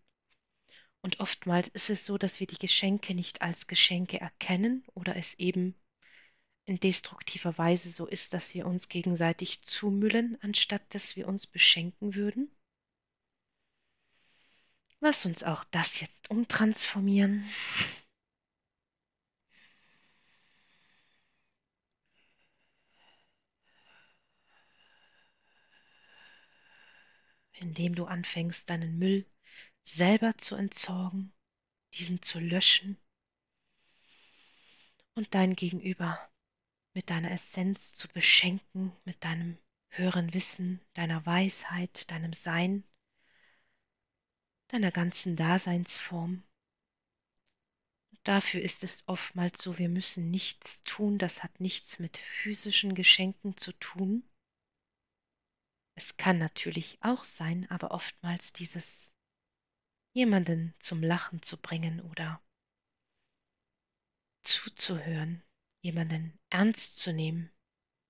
Und oftmals ist es so, dass wir die Geschenke nicht als Geschenke erkennen oder es eben in destruktiver Weise so ist, dass wir uns gegenseitig zumüllen, anstatt dass wir uns beschenken würden? Lass uns auch das jetzt umtransformieren. Indem du anfängst, deinen Müll selber zu entsorgen, diesen zu löschen und dein Gegenüber mit deiner Essenz zu beschenken, mit deinem höheren Wissen, deiner Weisheit, deinem Sein, deiner ganzen Daseinsform. Und dafür ist es oftmals so, wir müssen nichts tun, das hat nichts mit physischen Geschenken zu tun. Es kann natürlich auch sein, aber oftmals dieses jemanden zum Lachen zu bringen oder zuzuhören, jemanden ernst zu nehmen,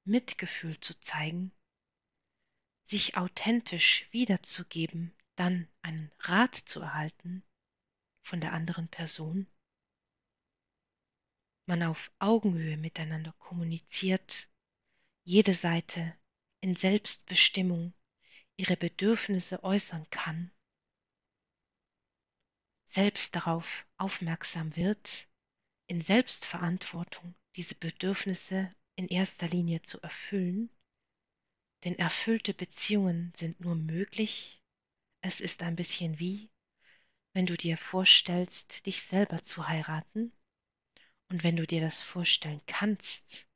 Mitgefühl zu zeigen, sich authentisch wiederzugeben, dann einen Rat zu erhalten von der anderen Person, man auf Augenhöhe miteinander kommuniziert, jede Seite in Selbstbestimmung ihre Bedürfnisse äußern kann, selbst darauf aufmerksam wird, in Selbstverantwortung diese Bedürfnisse in erster Linie zu erfüllen, denn erfüllte Beziehungen sind nur möglich. Es ist ein bisschen wie, wenn du dir vorstellst, dich selber zu heiraten. Und wenn du dir das vorstellen kannst,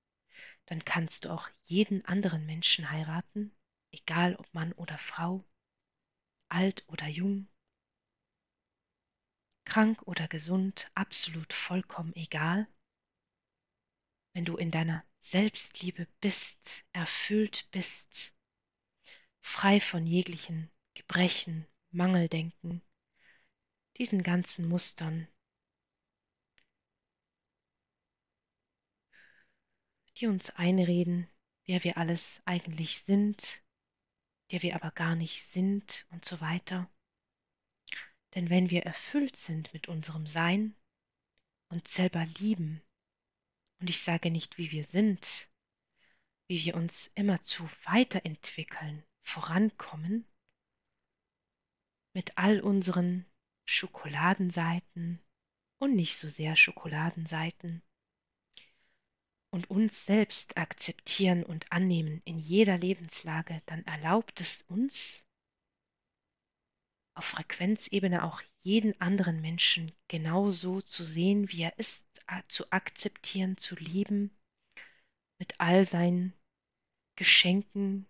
dann kannst du auch jeden anderen Menschen heiraten, egal ob Mann oder Frau, alt oder jung, krank oder gesund, absolut vollkommen egal wenn du in deiner Selbstliebe bist, erfüllt bist, frei von jeglichen Gebrechen, Mangeldenken, diesen ganzen Mustern. die uns einreden, wer wir alles eigentlich sind, der wir aber gar nicht sind und so weiter. Denn wenn wir erfüllt sind mit unserem Sein und selber lieben, und ich sage nicht, wie wir sind, wie wir uns immerzu weiterentwickeln, vorankommen, mit all unseren Schokoladenseiten und nicht so sehr Schokoladenseiten, und uns selbst akzeptieren und annehmen in jeder Lebenslage, dann erlaubt es uns, auf Frequenzebene auch jeden anderen Menschen genauso zu sehen, wie er ist, zu akzeptieren, zu lieben, mit all seinen Geschenken,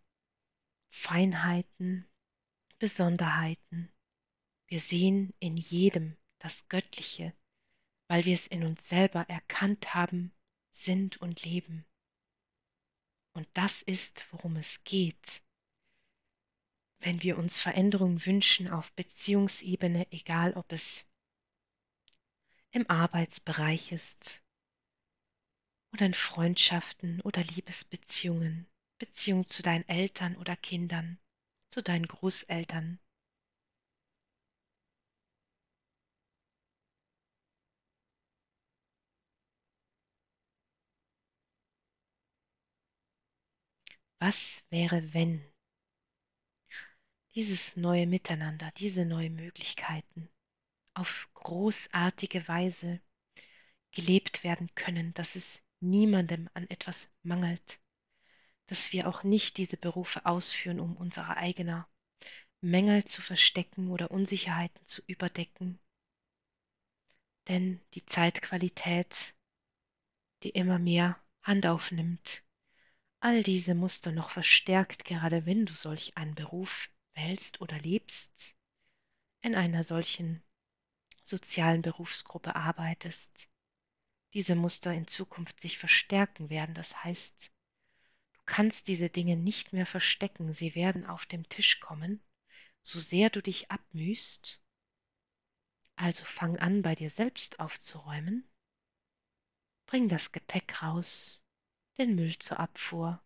Feinheiten, Besonderheiten. Wir sehen in jedem das Göttliche, weil wir es in uns selber erkannt haben, sind und leben. Und das ist, worum es geht. Wenn wir uns Veränderungen wünschen auf Beziehungsebene, egal ob es im Arbeitsbereich ist oder in Freundschaften oder Liebesbeziehungen, Beziehung zu deinen Eltern oder Kindern, zu deinen Großeltern, Was wäre, wenn dieses neue Miteinander, diese neuen Möglichkeiten auf großartige Weise gelebt werden können, dass es niemandem an etwas mangelt, dass wir auch nicht diese Berufe ausführen, um unsere eigenen Mängel zu verstecken oder Unsicherheiten zu überdecken. Denn die Zeitqualität, die immer mehr Hand aufnimmt, all diese Muster noch verstärkt, gerade wenn du solch einen Beruf wählst oder lebst, in einer solchen sozialen Berufsgruppe arbeitest, diese Muster in Zukunft sich verstärken werden. Das heißt, du kannst diese Dinge nicht mehr verstecken, sie werden auf dem Tisch kommen, so sehr du dich abmühst. Also fang an, bei dir selbst aufzuräumen, bring das Gepäck raus, den Müll zur Abfuhr.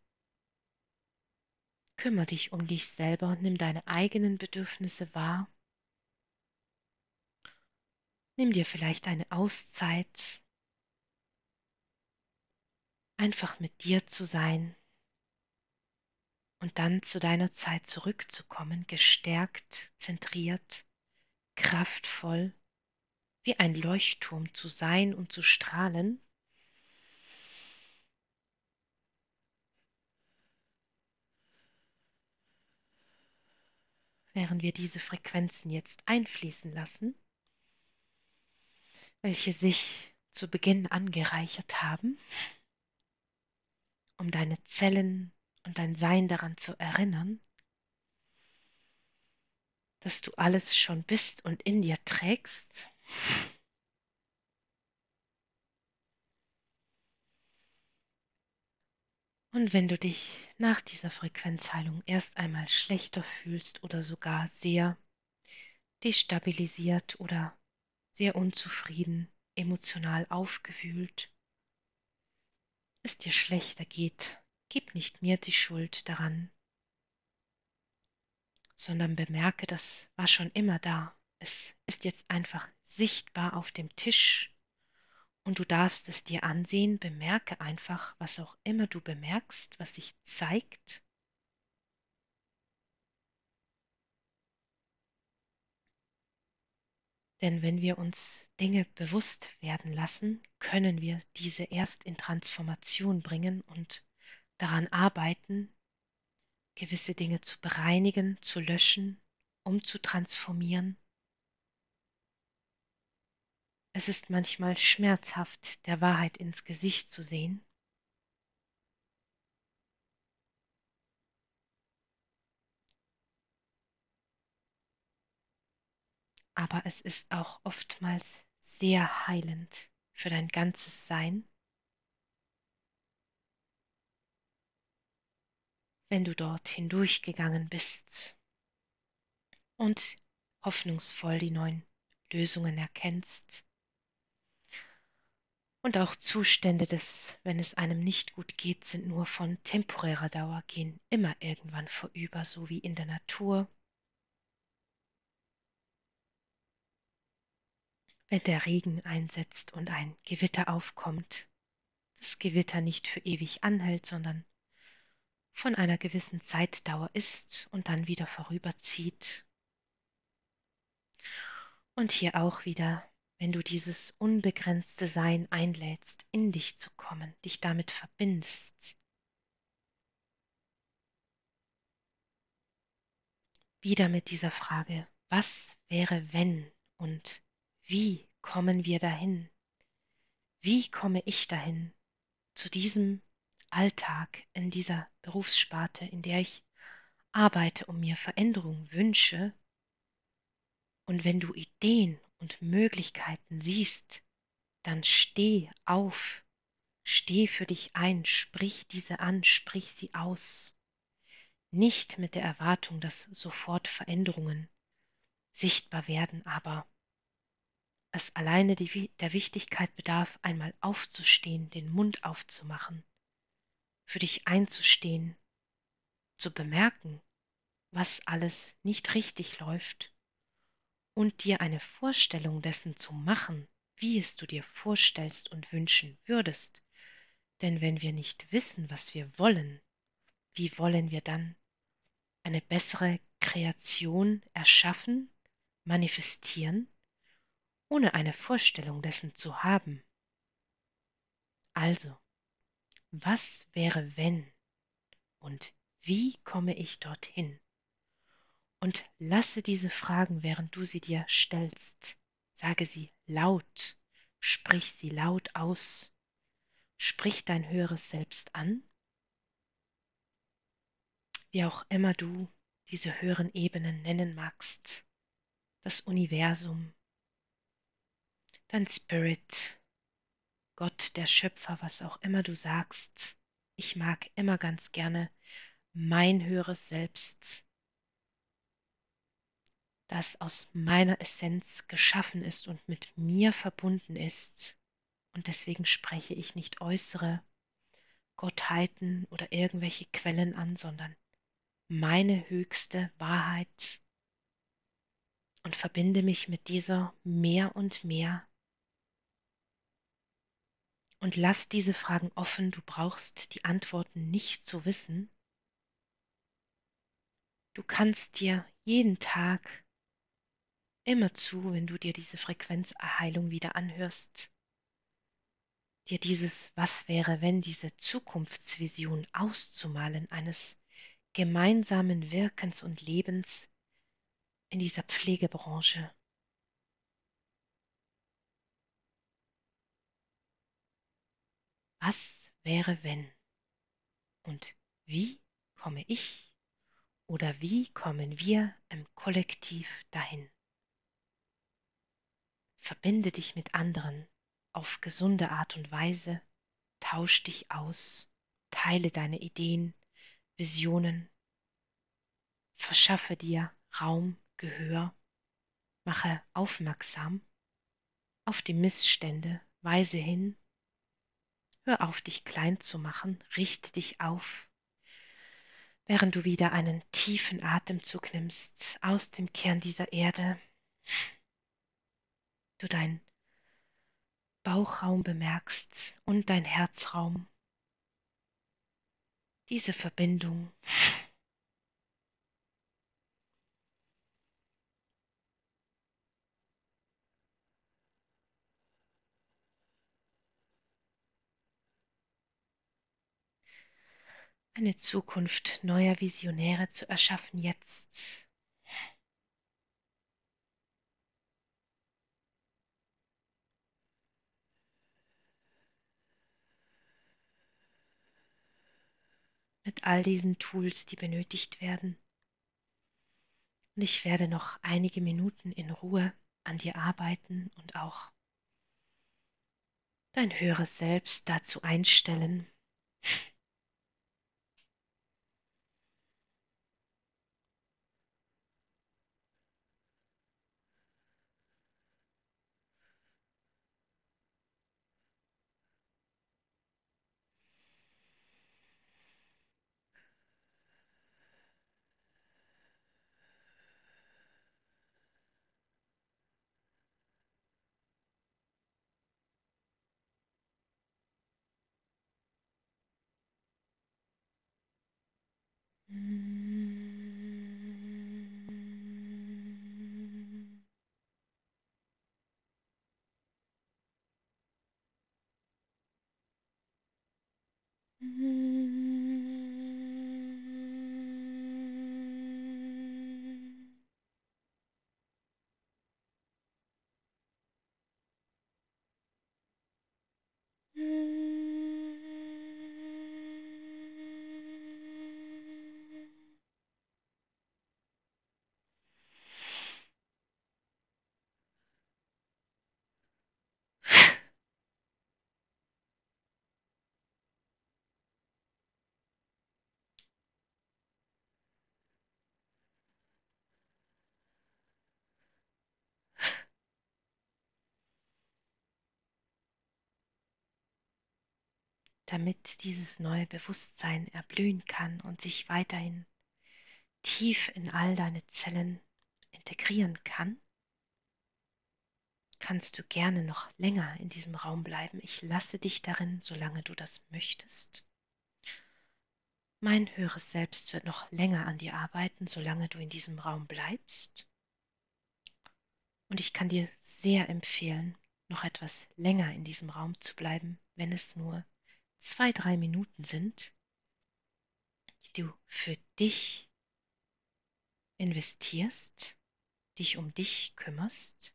Kümmer dich um dich selber, nimm deine eigenen Bedürfnisse wahr. Nimm dir vielleicht eine Auszeit, einfach mit dir zu sein und dann zu deiner Zeit zurückzukommen, gestärkt, zentriert, kraftvoll, wie ein Leuchtturm zu sein und zu strahlen während wir diese Frequenzen jetzt einfließen lassen, welche sich zu Beginn angereichert haben, um deine Zellen und dein Sein daran zu erinnern, dass du alles schon bist und in dir trägst. Und wenn du dich nach dieser Frequenzheilung erst einmal schlechter fühlst oder sogar sehr destabilisiert oder sehr unzufrieden, emotional aufgewühlt, es dir schlechter geht, gib nicht mir die Schuld daran, sondern bemerke, das war schon immer da. Es ist jetzt einfach sichtbar auf dem Tisch und du darfst es dir ansehen, bemerke einfach, was auch immer du bemerkst, was sich zeigt. Denn wenn wir uns Dinge bewusst werden lassen, können wir diese erst in Transformation bringen und daran arbeiten, gewisse Dinge zu bereinigen, zu löschen, um zu transformieren es ist manchmal schmerzhaft, der Wahrheit ins Gesicht zu sehen. Aber es ist auch oftmals sehr heilend für dein ganzes Sein, wenn du dort hindurchgegangen bist und hoffnungsvoll die neuen Lösungen erkennst Und auch Zustände des, wenn es einem nicht gut geht, sind nur von temporärer Dauer, gehen immer irgendwann vorüber, so wie in der Natur. Wenn der Regen einsetzt und ein Gewitter aufkommt, das Gewitter nicht für ewig anhält, sondern von einer gewissen Zeitdauer ist und dann wieder vorüberzieht. Und hier auch wieder wenn du dieses unbegrenzte Sein einlädst, in dich zu kommen, dich damit verbindest. Wieder mit dieser Frage, was wäre wenn und wie kommen wir dahin? Wie komme ich dahin zu diesem Alltag in dieser Berufssparte, in der ich arbeite und mir Veränderung wünsche? Und wenn du Ideen und Möglichkeiten siehst, dann steh auf, steh für dich ein, sprich diese an, sprich sie aus. Nicht mit der Erwartung, dass sofort Veränderungen sichtbar werden, aber es alleine die, der Wichtigkeit bedarf, einmal aufzustehen, den Mund aufzumachen, für dich einzustehen, zu bemerken, was alles nicht richtig läuft und dir eine Vorstellung dessen zu machen, wie es du dir vorstellst und wünschen würdest. Denn wenn wir nicht wissen, was wir wollen, wie wollen wir dann eine bessere Kreation erschaffen, manifestieren, ohne eine Vorstellung dessen zu haben? Also, was wäre wenn und wie komme ich dorthin? Und lasse diese Fragen, während du sie dir stellst. Sage sie laut, sprich sie laut aus. Sprich dein höheres Selbst an, wie auch immer du diese höheren Ebenen nennen magst, das Universum, dein Spirit, Gott, der Schöpfer, was auch immer du sagst. Ich mag immer ganz gerne mein höheres Selbst das aus meiner Essenz geschaffen ist und mit mir verbunden ist. Und deswegen spreche ich nicht äußere Gottheiten oder irgendwelche Quellen an, sondern meine höchste Wahrheit und verbinde mich mit dieser mehr und mehr. Und lass diese Fragen offen, du brauchst die Antworten nicht zu wissen. Du kannst dir jeden Tag immer zu, wenn du dir diese Frequenzerheilung wieder anhörst, dir dieses Was wäre, wenn diese Zukunftsvision auszumalen eines gemeinsamen Wirkens und Lebens in dieser Pflegebranche. Was wäre wenn? Und wie komme ich oder wie kommen wir im Kollektiv dahin? Verbinde dich mit anderen auf gesunde Art und Weise, tausch dich aus, teile deine Ideen, Visionen, verschaffe dir Raum, Gehör, mache aufmerksam auf die Missstände, weise hin, hör auf, dich klein zu machen, richte dich auf, während du wieder einen tiefen Atemzug nimmst aus dem Kern dieser Erde du deinen Bauchraum bemerkst und dein Herzraum. Diese Verbindung. Eine Zukunft neuer Visionäre zu erschaffen jetzt mit all diesen Tools, die benötigt werden. Und ich werde noch einige Minuten in Ruhe an dir arbeiten und auch dein höheres Selbst dazu einstellen. うん。Damit dieses neue Bewusstsein erblühen kann und sich weiterhin tief in all deine Zellen integrieren kann, kannst du gerne noch länger in diesem Raum bleiben. Ich lasse dich darin, solange du das möchtest. Mein höheres Selbst wird noch länger an dir arbeiten, solange du in diesem Raum bleibst. Und ich kann dir sehr empfehlen, noch etwas länger in diesem Raum zu bleiben, wenn es nur zwei, drei Minuten sind, die du für dich investierst, dich um dich kümmerst.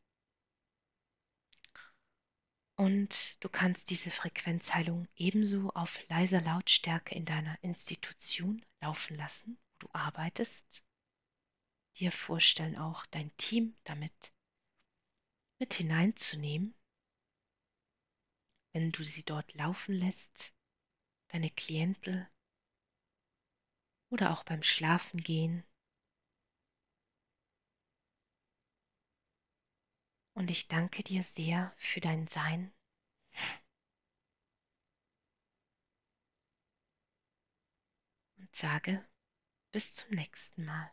Und du kannst diese Frequenzheilung ebenso auf leiser Lautstärke in deiner Institution laufen lassen, wo du arbeitest. Dir vorstellen, auch dein Team damit mit hineinzunehmen, wenn du sie dort laufen lässt, deine Klientel oder auch beim Schlafengehen. Und ich danke dir sehr für dein Sein. Und sage bis zum nächsten Mal.